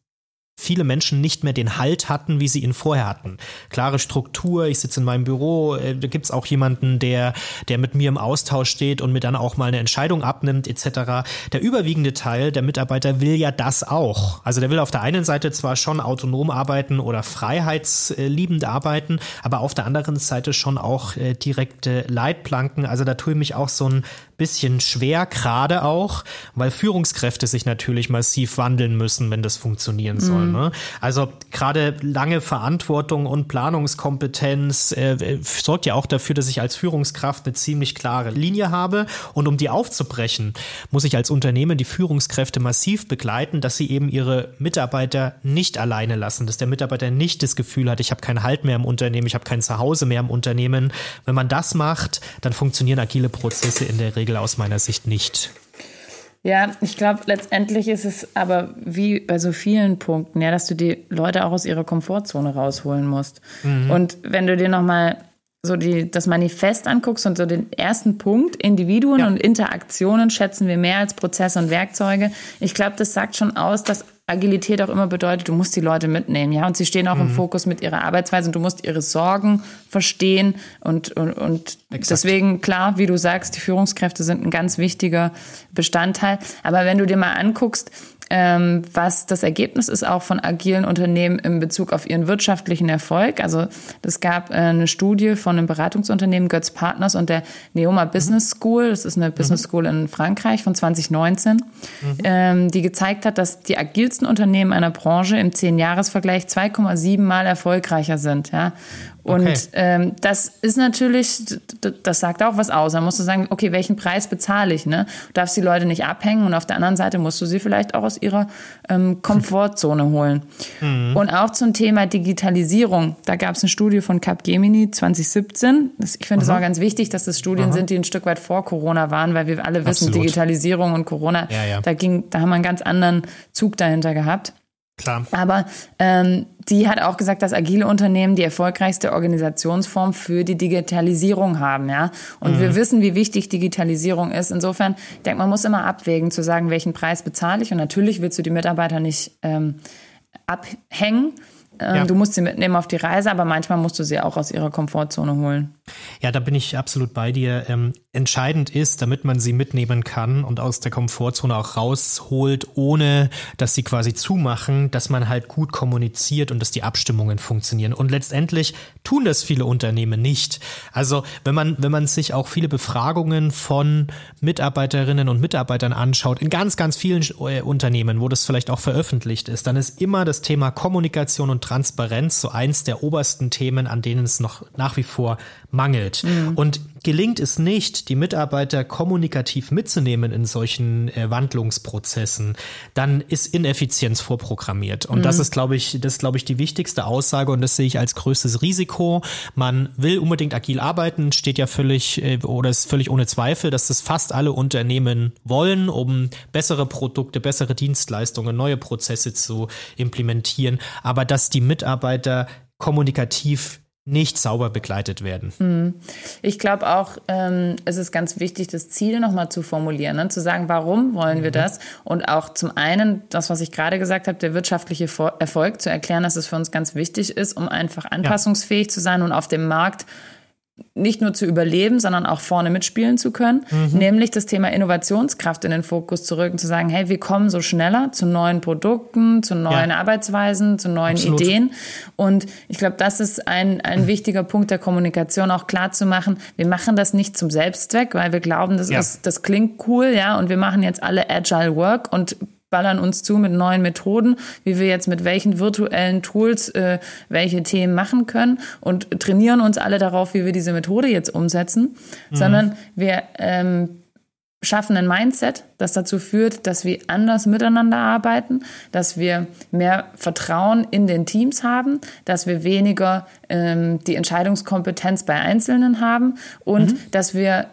viele Menschen nicht mehr den Halt hatten, wie sie ihn vorher hatten. Klare Struktur, ich sitze in meinem Büro, äh, da gibt's auch jemanden, der, der mit mir im Austausch steht und mir dann auch mal eine Entscheidung abnimmt, etc. Der überwiegende Teil der Mitarbeiter will ja das auch. Also der will auf der einen Seite zwar schon autonom arbeiten oder freiheitsliebend arbeiten, aber auf der anderen Seite schon auch äh, direkte Leitplanken. Also da tue ich mich auch so ein bisschen schwer, gerade auch, weil Führungskräfte sich natürlich massiv wandeln müssen, wenn das funktionieren soll. Mhm. Ne? Also gerade lange Verantwortung und Planungskompetenz äh, sorgt ja auch dafür, dass ich als Führungskraft eine ziemlich klare Linie habe. Und um die aufzubrechen, muss ich als Unternehmen die Führungskräfte massiv begleiten, dass sie eben ihre Mitarbeiter nicht alleine lassen, dass der Mitarbeiter nicht das Gefühl hat, ich habe keinen Halt mehr im Unternehmen, ich habe kein Zuhause mehr im Unternehmen. Wenn man das macht, dann funktionieren agile Prozesse in der Regel Regel aus meiner Sicht nicht. Ja, ich glaube, letztendlich ist es aber wie bei so vielen Punkten, ja, dass du die Leute auch aus ihrer Komfortzone rausholen musst. Mhm. Und wenn du dir nochmal so die, das Manifest anguckst und so den ersten Punkt, Individuen ja. und Interaktionen schätzen wir mehr als Prozesse und Werkzeuge. Ich glaube, das sagt schon aus, dass Agilität auch immer bedeutet, du musst die Leute mitnehmen, ja, und sie stehen auch mhm. im Fokus mit ihrer Arbeitsweise und du musst ihre Sorgen verstehen und, und, und deswegen, klar, wie du sagst, die Führungskräfte sind ein ganz wichtiger Bestandteil. Aber wenn du dir mal anguckst, ähm, was das Ergebnis ist auch von agilen Unternehmen in Bezug auf ihren wirtschaftlichen Erfolg. Also es gab äh, eine Studie von einem Beratungsunternehmen Götz Partners und der Neoma Business School, das ist eine Business School in Frankreich von 2019, mhm. ähm, die gezeigt hat, dass die agilsten Unternehmen einer Branche im 10-Jahres-Vergleich 2,7 Mal erfolgreicher sind. Ja? Und okay. ähm, das ist natürlich, das sagt auch was aus. Da musst du sagen, okay, welchen Preis bezahle ich? Ne? Du darfst die Leute nicht abhängen und auf der anderen Seite musst du sie vielleicht auch aus ihrer ähm, Komfortzone holen. Mhm. Und auch zum Thema Digitalisierung. Da gab es eine Studie von Capgemini 2017. Das, ich finde es auch ganz wichtig, dass das Studien Aha. sind, die ein Stück weit vor Corona waren, weil wir alle wissen, Absolut. Digitalisierung und Corona, ja, ja. da ging, da haben wir einen ganz anderen Zug dahinter gehabt. Klar. Aber ähm, die hat auch gesagt, dass agile Unternehmen die erfolgreichste Organisationsform für die Digitalisierung haben, ja. Und mhm. wir wissen, wie wichtig Digitalisierung ist. Insofern, ich denke, man muss immer abwägen, zu sagen, welchen Preis bezahle ich. Und natürlich willst du die Mitarbeiter nicht ähm, abhängen. Ähm, ja. Du musst sie mitnehmen auf die Reise, aber manchmal musst du sie auch aus ihrer Komfortzone holen. Ja, da bin ich absolut bei dir. Ähm, entscheidend ist, damit man sie mitnehmen kann und aus der Komfortzone auch rausholt, ohne dass sie quasi zumachen, dass man halt gut kommuniziert und dass die Abstimmungen funktionieren. Und letztendlich tun das viele Unternehmen nicht. Also wenn man, wenn man sich auch viele Befragungen von Mitarbeiterinnen und Mitarbeitern anschaut, in ganz, ganz vielen äh, Unternehmen, wo das vielleicht auch veröffentlicht ist, dann ist immer das Thema Kommunikation und Transparenz so eins der obersten Themen, an denen es noch nach wie vor mangelt. Mhm. Und gelingt es nicht, die Mitarbeiter kommunikativ mitzunehmen in solchen äh, Wandlungsprozessen, dann ist Ineffizienz vorprogrammiert. Und mhm. das ist, glaube ich, das ist, glaube ich, die wichtigste Aussage und das sehe ich als größtes Risiko. Man will unbedingt agil arbeiten, steht ja völlig äh, oder ist völlig ohne Zweifel, dass das fast alle Unternehmen wollen, um bessere Produkte, bessere Dienstleistungen, neue Prozesse zu implementieren. Aber dass die Mitarbeiter kommunikativ nicht sauber begleitet werden. Hm. Ich glaube auch, ähm, es ist ganz wichtig, das Ziel nochmal zu formulieren, ne? zu sagen, warum wollen wir mhm. das? Und auch zum einen, das, was ich gerade gesagt habe, der wirtschaftliche Erfolg zu erklären, dass es für uns ganz wichtig ist, um einfach anpassungsfähig ja. zu sein und auf dem Markt nicht nur zu überleben, sondern auch vorne mitspielen zu können, mhm. nämlich das Thema Innovationskraft in den Fokus zu rücken, zu sagen, hey, wir kommen so schneller zu neuen Produkten, zu neuen ja. Arbeitsweisen, zu neuen Absolut. Ideen. Und ich glaube, das ist ein, ein mhm. wichtiger Punkt der Kommunikation, auch klar zu machen, wir machen das nicht zum Selbstzweck, weil wir glauben, das ja. ist, das klingt cool, ja, und wir machen jetzt alle Agile Work und ballern uns zu mit neuen Methoden, wie wir jetzt mit welchen virtuellen Tools äh, welche Themen machen können und trainieren uns alle darauf, wie wir diese Methode jetzt umsetzen, mhm. sondern wir ähm, schaffen ein Mindset, das dazu führt, dass wir anders miteinander arbeiten, dass wir mehr Vertrauen in den Teams haben, dass wir weniger ähm, die Entscheidungskompetenz bei Einzelnen haben und mhm. dass wir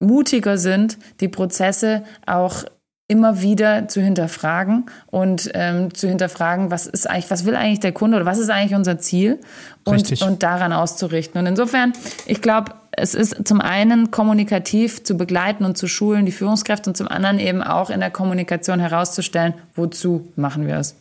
mutiger sind, die Prozesse auch immer wieder zu hinterfragen und ähm, zu hinterfragen, was ist eigentlich, was will eigentlich der Kunde oder was ist eigentlich unser Ziel und, und daran auszurichten. Und insofern, ich glaube, es ist zum einen kommunikativ zu begleiten und zu schulen, die Führungskräfte, und zum anderen eben auch in der Kommunikation herauszustellen, wozu machen wir es.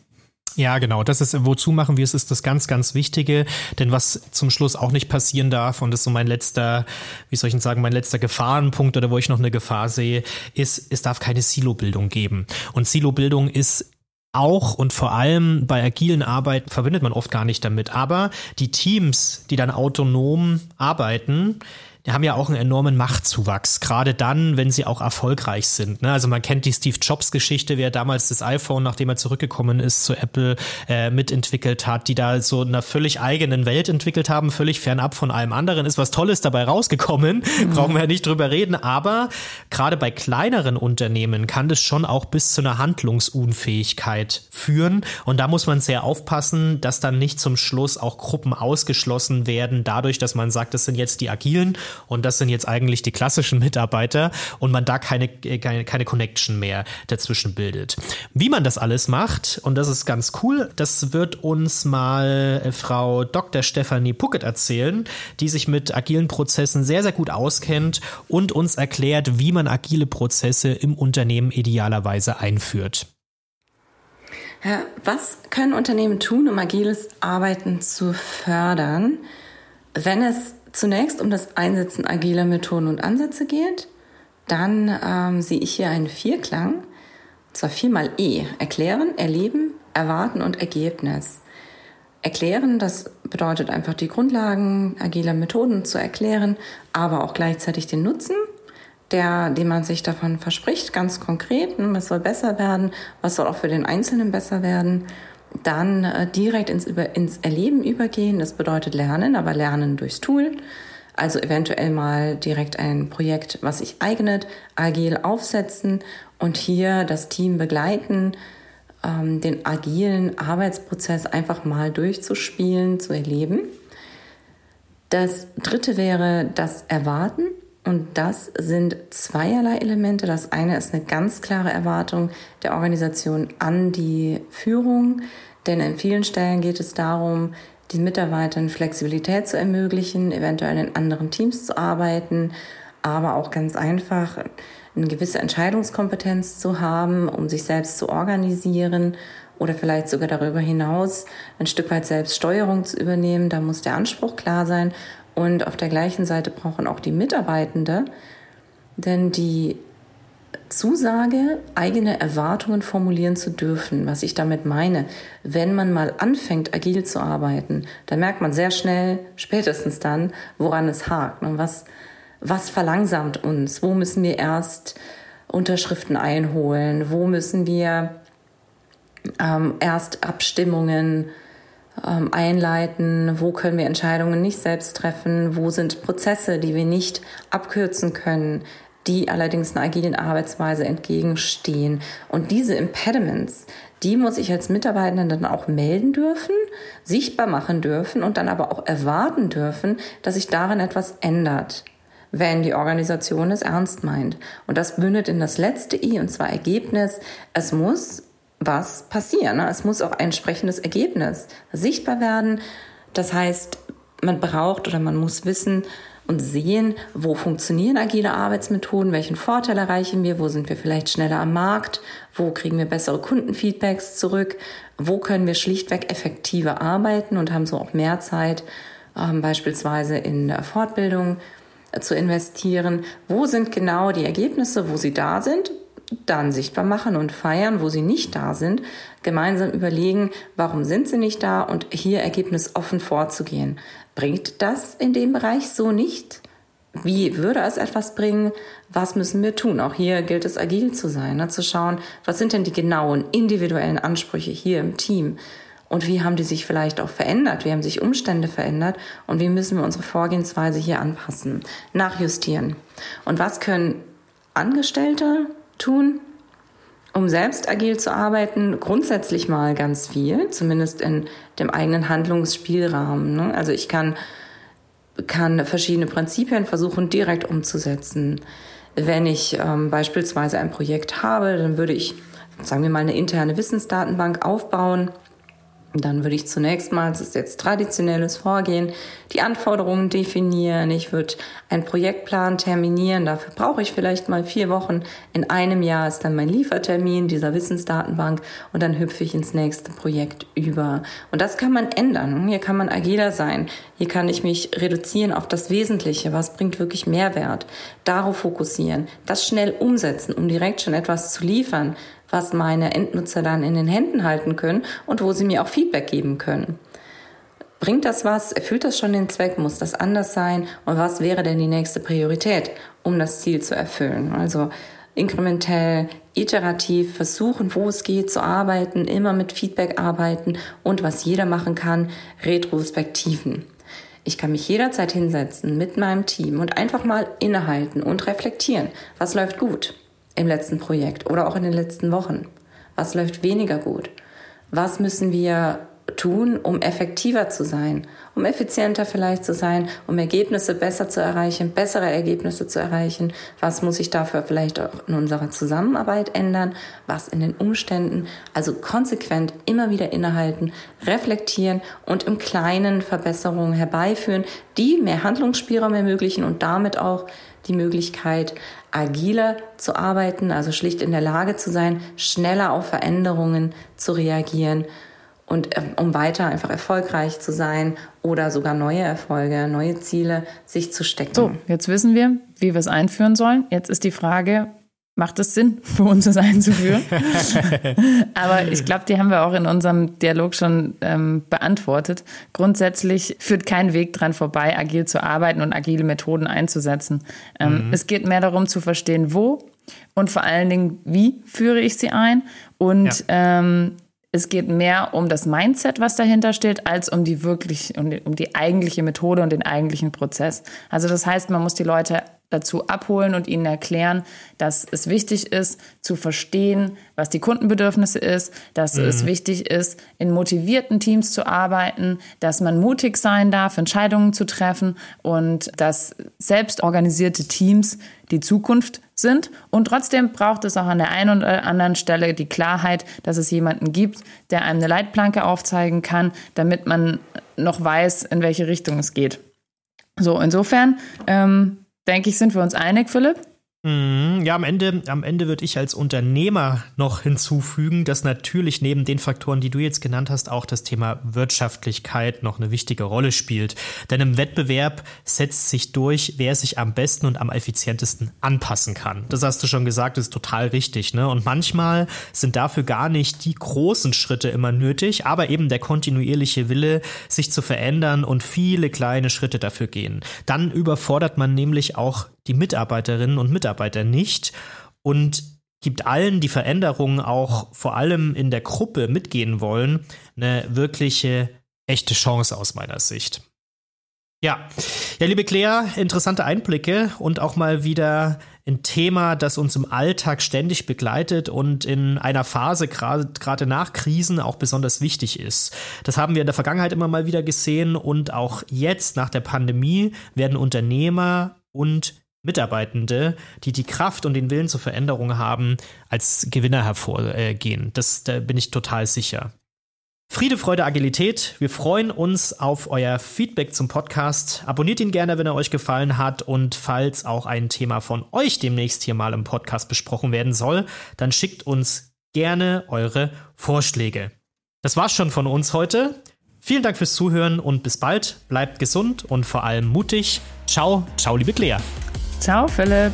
Ja, genau. Das ist, wozu machen wir es, ist das ganz, ganz Wichtige. Denn was zum Schluss auch nicht passieren darf, und das ist so mein letzter, wie soll ich denn sagen, mein letzter Gefahrenpunkt oder wo ich noch eine Gefahr sehe, ist, es darf keine Silobildung geben. Und Silobildung ist auch und vor allem bei agilen Arbeiten verbindet man oft gar nicht damit. Aber die Teams, die dann autonom arbeiten, haben ja auch einen enormen Machtzuwachs, gerade dann, wenn sie auch erfolgreich sind. Ne? Also man kennt die Steve Jobs Geschichte, wer damals das iPhone, nachdem er zurückgekommen ist, zu Apple äh, mitentwickelt hat, die da so einer völlig eigenen Welt entwickelt haben, völlig fernab von allem anderen. Ist was Tolles dabei rausgekommen, mhm. brauchen wir ja nicht drüber reden, aber gerade bei kleineren Unternehmen kann das schon auch bis zu einer Handlungsunfähigkeit führen und da muss man sehr aufpassen, dass dann nicht zum Schluss auch Gruppen ausgeschlossen werden, dadurch, dass man sagt, das sind jetzt die Agilen und das sind jetzt eigentlich die klassischen Mitarbeiter und man da keine, keine, keine Connection mehr dazwischen bildet. Wie man das alles macht, und das ist ganz cool, das wird uns mal äh, Frau Dr. Stefanie Puckett erzählen, die sich mit agilen Prozessen sehr, sehr gut auskennt und uns erklärt, wie man agile Prozesse im Unternehmen idealerweise einführt. Was können Unternehmen tun, um agiles Arbeiten zu fördern, wenn es zunächst um das Einsetzen agiler Methoden und Ansätze geht. Dann ähm, sehe ich hier einen Vierklang, und zwar viermal E. Erklären, erleben, erwarten und Ergebnis. Erklären, das bedeutet einfach die Grundlagen agiler Methoden zu erklären, aber auch gleichzeitig den Nutzen, der, den man sich davon verspricht, ganz konkret. Was soll besser werden? Was soll auch für den Einzelnen besser werden? Dann äh, direkt ins, ins Erleben übergehen. Das bedeutet Lernen, aber Lernen durchs Tool. Also eventuell mal direkt ein Projekt, was sich eignet, agil aufsetzen und hier das Team begleiten, ähm, den agilen Arbeitsprozess einfach mal durchzuspielen, zu erleben. Das dritte wäre das Erwarten. Und das sind zweierlei Elemente. Das eine ist eine ganz klare Erwartung der Organisation an die Führung. Denn in vielen Stellen geht es darum, den Mitarbeitern Flexibilität zu ermöglichen, eventuell in anderen Teams zu arbeiten, aber auch ganz einfach eine gewisse Entscheidungskompetenz zu haben, um sich selbst zu organisieren oder vielleicht sogar darüber hinaus ein Stück weit selbst Steuerung zu übernehmen. Da muss der Anspruch klar sein. Und auf der gleichen Seite brauchen auch die Mitarbeitende, denn die Zusage, eigene Erwartungen formulieren zu dürfen. Was ich damit meine, wenn man mal anfängt, agil zu arbeiten, dann merkt man sehr schnell, spätestens dann, woran es hakt und was, was verlangsamt uns, wo müssen wir erst Unterschriften einholen, wo müssen wir ähm, erst Abstimmungen ähm, einleiten, wo können wir Entscheidungen nicht selbst treffen, wo sind Prozesse, die wir nicht abkürzen können, die allerdings einer agilen Arbeitsweise entgegenstehen. Und diese Impediments, die muss ich als Mitarbeitender dann auch melden dürfen, sichtbar machen dürfen und dann aber auch erwarten dürfen, dass sich darin etwas ändert, wenn die Organisation es ernst meint. Und das bündet in das letzte I, und zwar Ergebnis. Es muss was passieren. Ne? Es muss auch ein entsprechendes Ergebnis sichtbar werden. Das heißt, man braucht oder man muss wissen, und sehen, wo funktionieren agile Arbeitsmethoden, welchen Vorteil erreichen wir, wo sind wir vielleicht schneller am Markt, wo kriegen wir bessere Kundenfeedbacks zurück, wo können wir schlichtweg effektiver arbeiten und haben so auch mehr Zeit, ähm, beispielsweise in der Fortbildung äh, zu investieren. Wo sind genau die Ergebnisse, wo sie da sind, dann sichtbar machen und feiern, wo sie nicht da sind, gemeinsam überlegen, warum sind sie nicht da und hier ergebnisoffen vorzugehen. Bringt das in dem Bereich so nicht? Wie würde es etwas bringen? Was müssen wir tun? Auch hier gilt es, agil zu sein, ne? zu schauen, was sind denn die genauen, individuellen Ansprüche hier im Team? Und wie haben die sich vielleicht auch verändert? Wie haben sich Umstände verändert? Und wie müssen wir unsere Vorgehensweise hier anpassen, nachjustieren? Und was können Angestellte tun? Um selbst agil zu arbeiten, grundsätzlich mal ganz viel, zumindest in dem eigenen Handlungsspielrahmen. Ne? Also ich kann, kann verschiedene Prinzipien versuchen, direkt umzusetzen. Wenn ich ähm, beispielsweise ein Projekt habe, dann würde ich, sagen wir mal, eine interne Wissensdatenbank aufbauen dann würde ich zunächst mal, das ist jetzt traditionelles Vorgehen, die Anforderungen definieren. Ich würde einen Projektplan terminieren. Dafür brauche ich vielleicht mal vier Wochen. In einem Jahr ist dann mein Liefertermin dieser Wissensdatenbank und dann hüpfe ich ins nächste Projekt über. Und das kann man ändern. Hier kann man agiler sein. Hier kann ich mich reduzieren auf das Wesentliche. Was bringt wirklich Mehrwert? Darauf fokussieren. Das schnell umsetzen, um direkt schon etwas zu liefern was meine Endnutzer dann in den Händen halten können und wo sie mir auch Feedback geben können. Bringt das was? Erfüllt das schon den Zweck? Muss das anders sein? Und was wäre denn die nächste Priorität, um das Ziel zu erfüllen? Also inkrementell, iterativ versuchen, wo es geht, zu arbeiten, immer mit Feedback arbeiten und was jeder machen kann, Retrospektiven. Ich kann mich jederzeit hinsetzen mit meinem Team und einfach mal innehalten und reflektieren. Was läuft gut? Im letzten Projekt oder auch in den letzten Wochen? Was läuft weniger gut? Was müssen wir tun, um effektiver zu sein, um effizienter vielleicht zu sein, um Ergebnisse besser zu erreichen, bessere Ergebnisse zu erreichen? Was muss ich dafür vielleicht auch in unserer Zusammenarbeit ändern? Was in den Umständen? Also konsequent immer wieder innehalten, reflektieren und im Kleinen Verbesserungen herbeiführen, die mehr Handlungsspielraum ermöglichen und damit auch die Möglichkeit, agiler zu arbeiten, also schlicht in der Lage zu sein, schneller auf Veränderungen zu reagieren und äh, um weiter einfach erfolgreich zu sein oder sogar neue Erfolge, neue Ziele sich zu stecken. So, jetzt wissen wir, wie wir es einführen sollen. Jetzt ist die Frage, macht es Sinn, für uns das einzuführen? Aber ich glaube, die haben wir auch in unserem Dialog schon ähm, beantwortet. Grundsätzlich führt kein Weg dran vorbei, agil zu arbeiten und agile Methoden einzusetzen. Ähm, mhm. Es geht mehr darum zu verstehen, wo und vor allen Dingen, wie führe ich sie ein und ja. ähm, es geht mehr um das Mindset, was dahinter steht, als um die wirklich, um die, um die eigentliche Methode und den eigentlichen Prozess. Also das heißt, man muss die Leute dazu abholen und ihnen erklären, dass es wichtig ist, zu verstehen, was die Kundenbedürfnisse ist, dass mhm. es wichtig ist, in motivierten Teams zu arbeiten, dass man mutig sein darf, Entscheidungen zu treffen und dass selbstorganisierte Teams die Zukunft sind. Und trotzdem braucht es auch an der einen oder anderen Stelle die Klarheit, dass es jemanden gibt, der einem eine Leitplanke aufzeigen kann, damit man noch weiß, in welche Richtung es geht. So, insofern ähm, denke ich, sind wir uns einig, Philipp. Mhm. Ja, am Ende, am Ende würde ich als Unternehmer noch hinzufügen, dass natürlich neben den Faktoren, die du jetzt genannt hast, auch das Thema Wirtschaftlichkeit noch eine wichtige Rolle spielt. Denn im Wettbewerb setzt sich durch, wer sich am besten und am effizientesten anpassen kann. Das hast du schon gesagt, ist total richtig. Ne? Und manchmal sind dafür gar nicht die großen Schritte immer nötig, aber eben der kontinuierliche Wille, sich zu verändern und viele kleine Schritte dafür gehen. Dann überfordert man nämlich auch die Mitarbeiterinnen und Mitarbeiter nicht und gibt allen, die Veränderungen auch vor allem in der Gruppe mitgehen wollen, eine wirkliche echte Chance aus meiner Sicht. Ja, ja, liebe Claire, interessante Einblicke und auch mal wieder ein Thema, das uns im Alltag ständig begleitet und in einer Phase gerade nach Krisen auch besonders wichtig ist. Das haben wir in der Vergangenheit immer mal wieder gesehen und auch jetzt nach der Pandemie werden Unternehmer und Mitarbeitende, die die Kraft und den Willen zur Veränderung haben, als Gewinner hervorgehen. Das, da bin ich total sicher. Friede, Freude, Agilität. Wir freuen uns auf euer Feedback zum Podcast. Abonniert ihn gerne, wenn er euch gefallen hat. Und falls auch ein Thema von euch demnächst hier mal im Podcast besprochen werden soll, dann schickt uns gerne eure Vorschläge. Das war's schon von uns heute. Vielen Dank fürs Zuhören und bis bald. Bleibt gesund und vor allem mutig. Ciao, ciao, liebe Claire. Ciao, Philipp.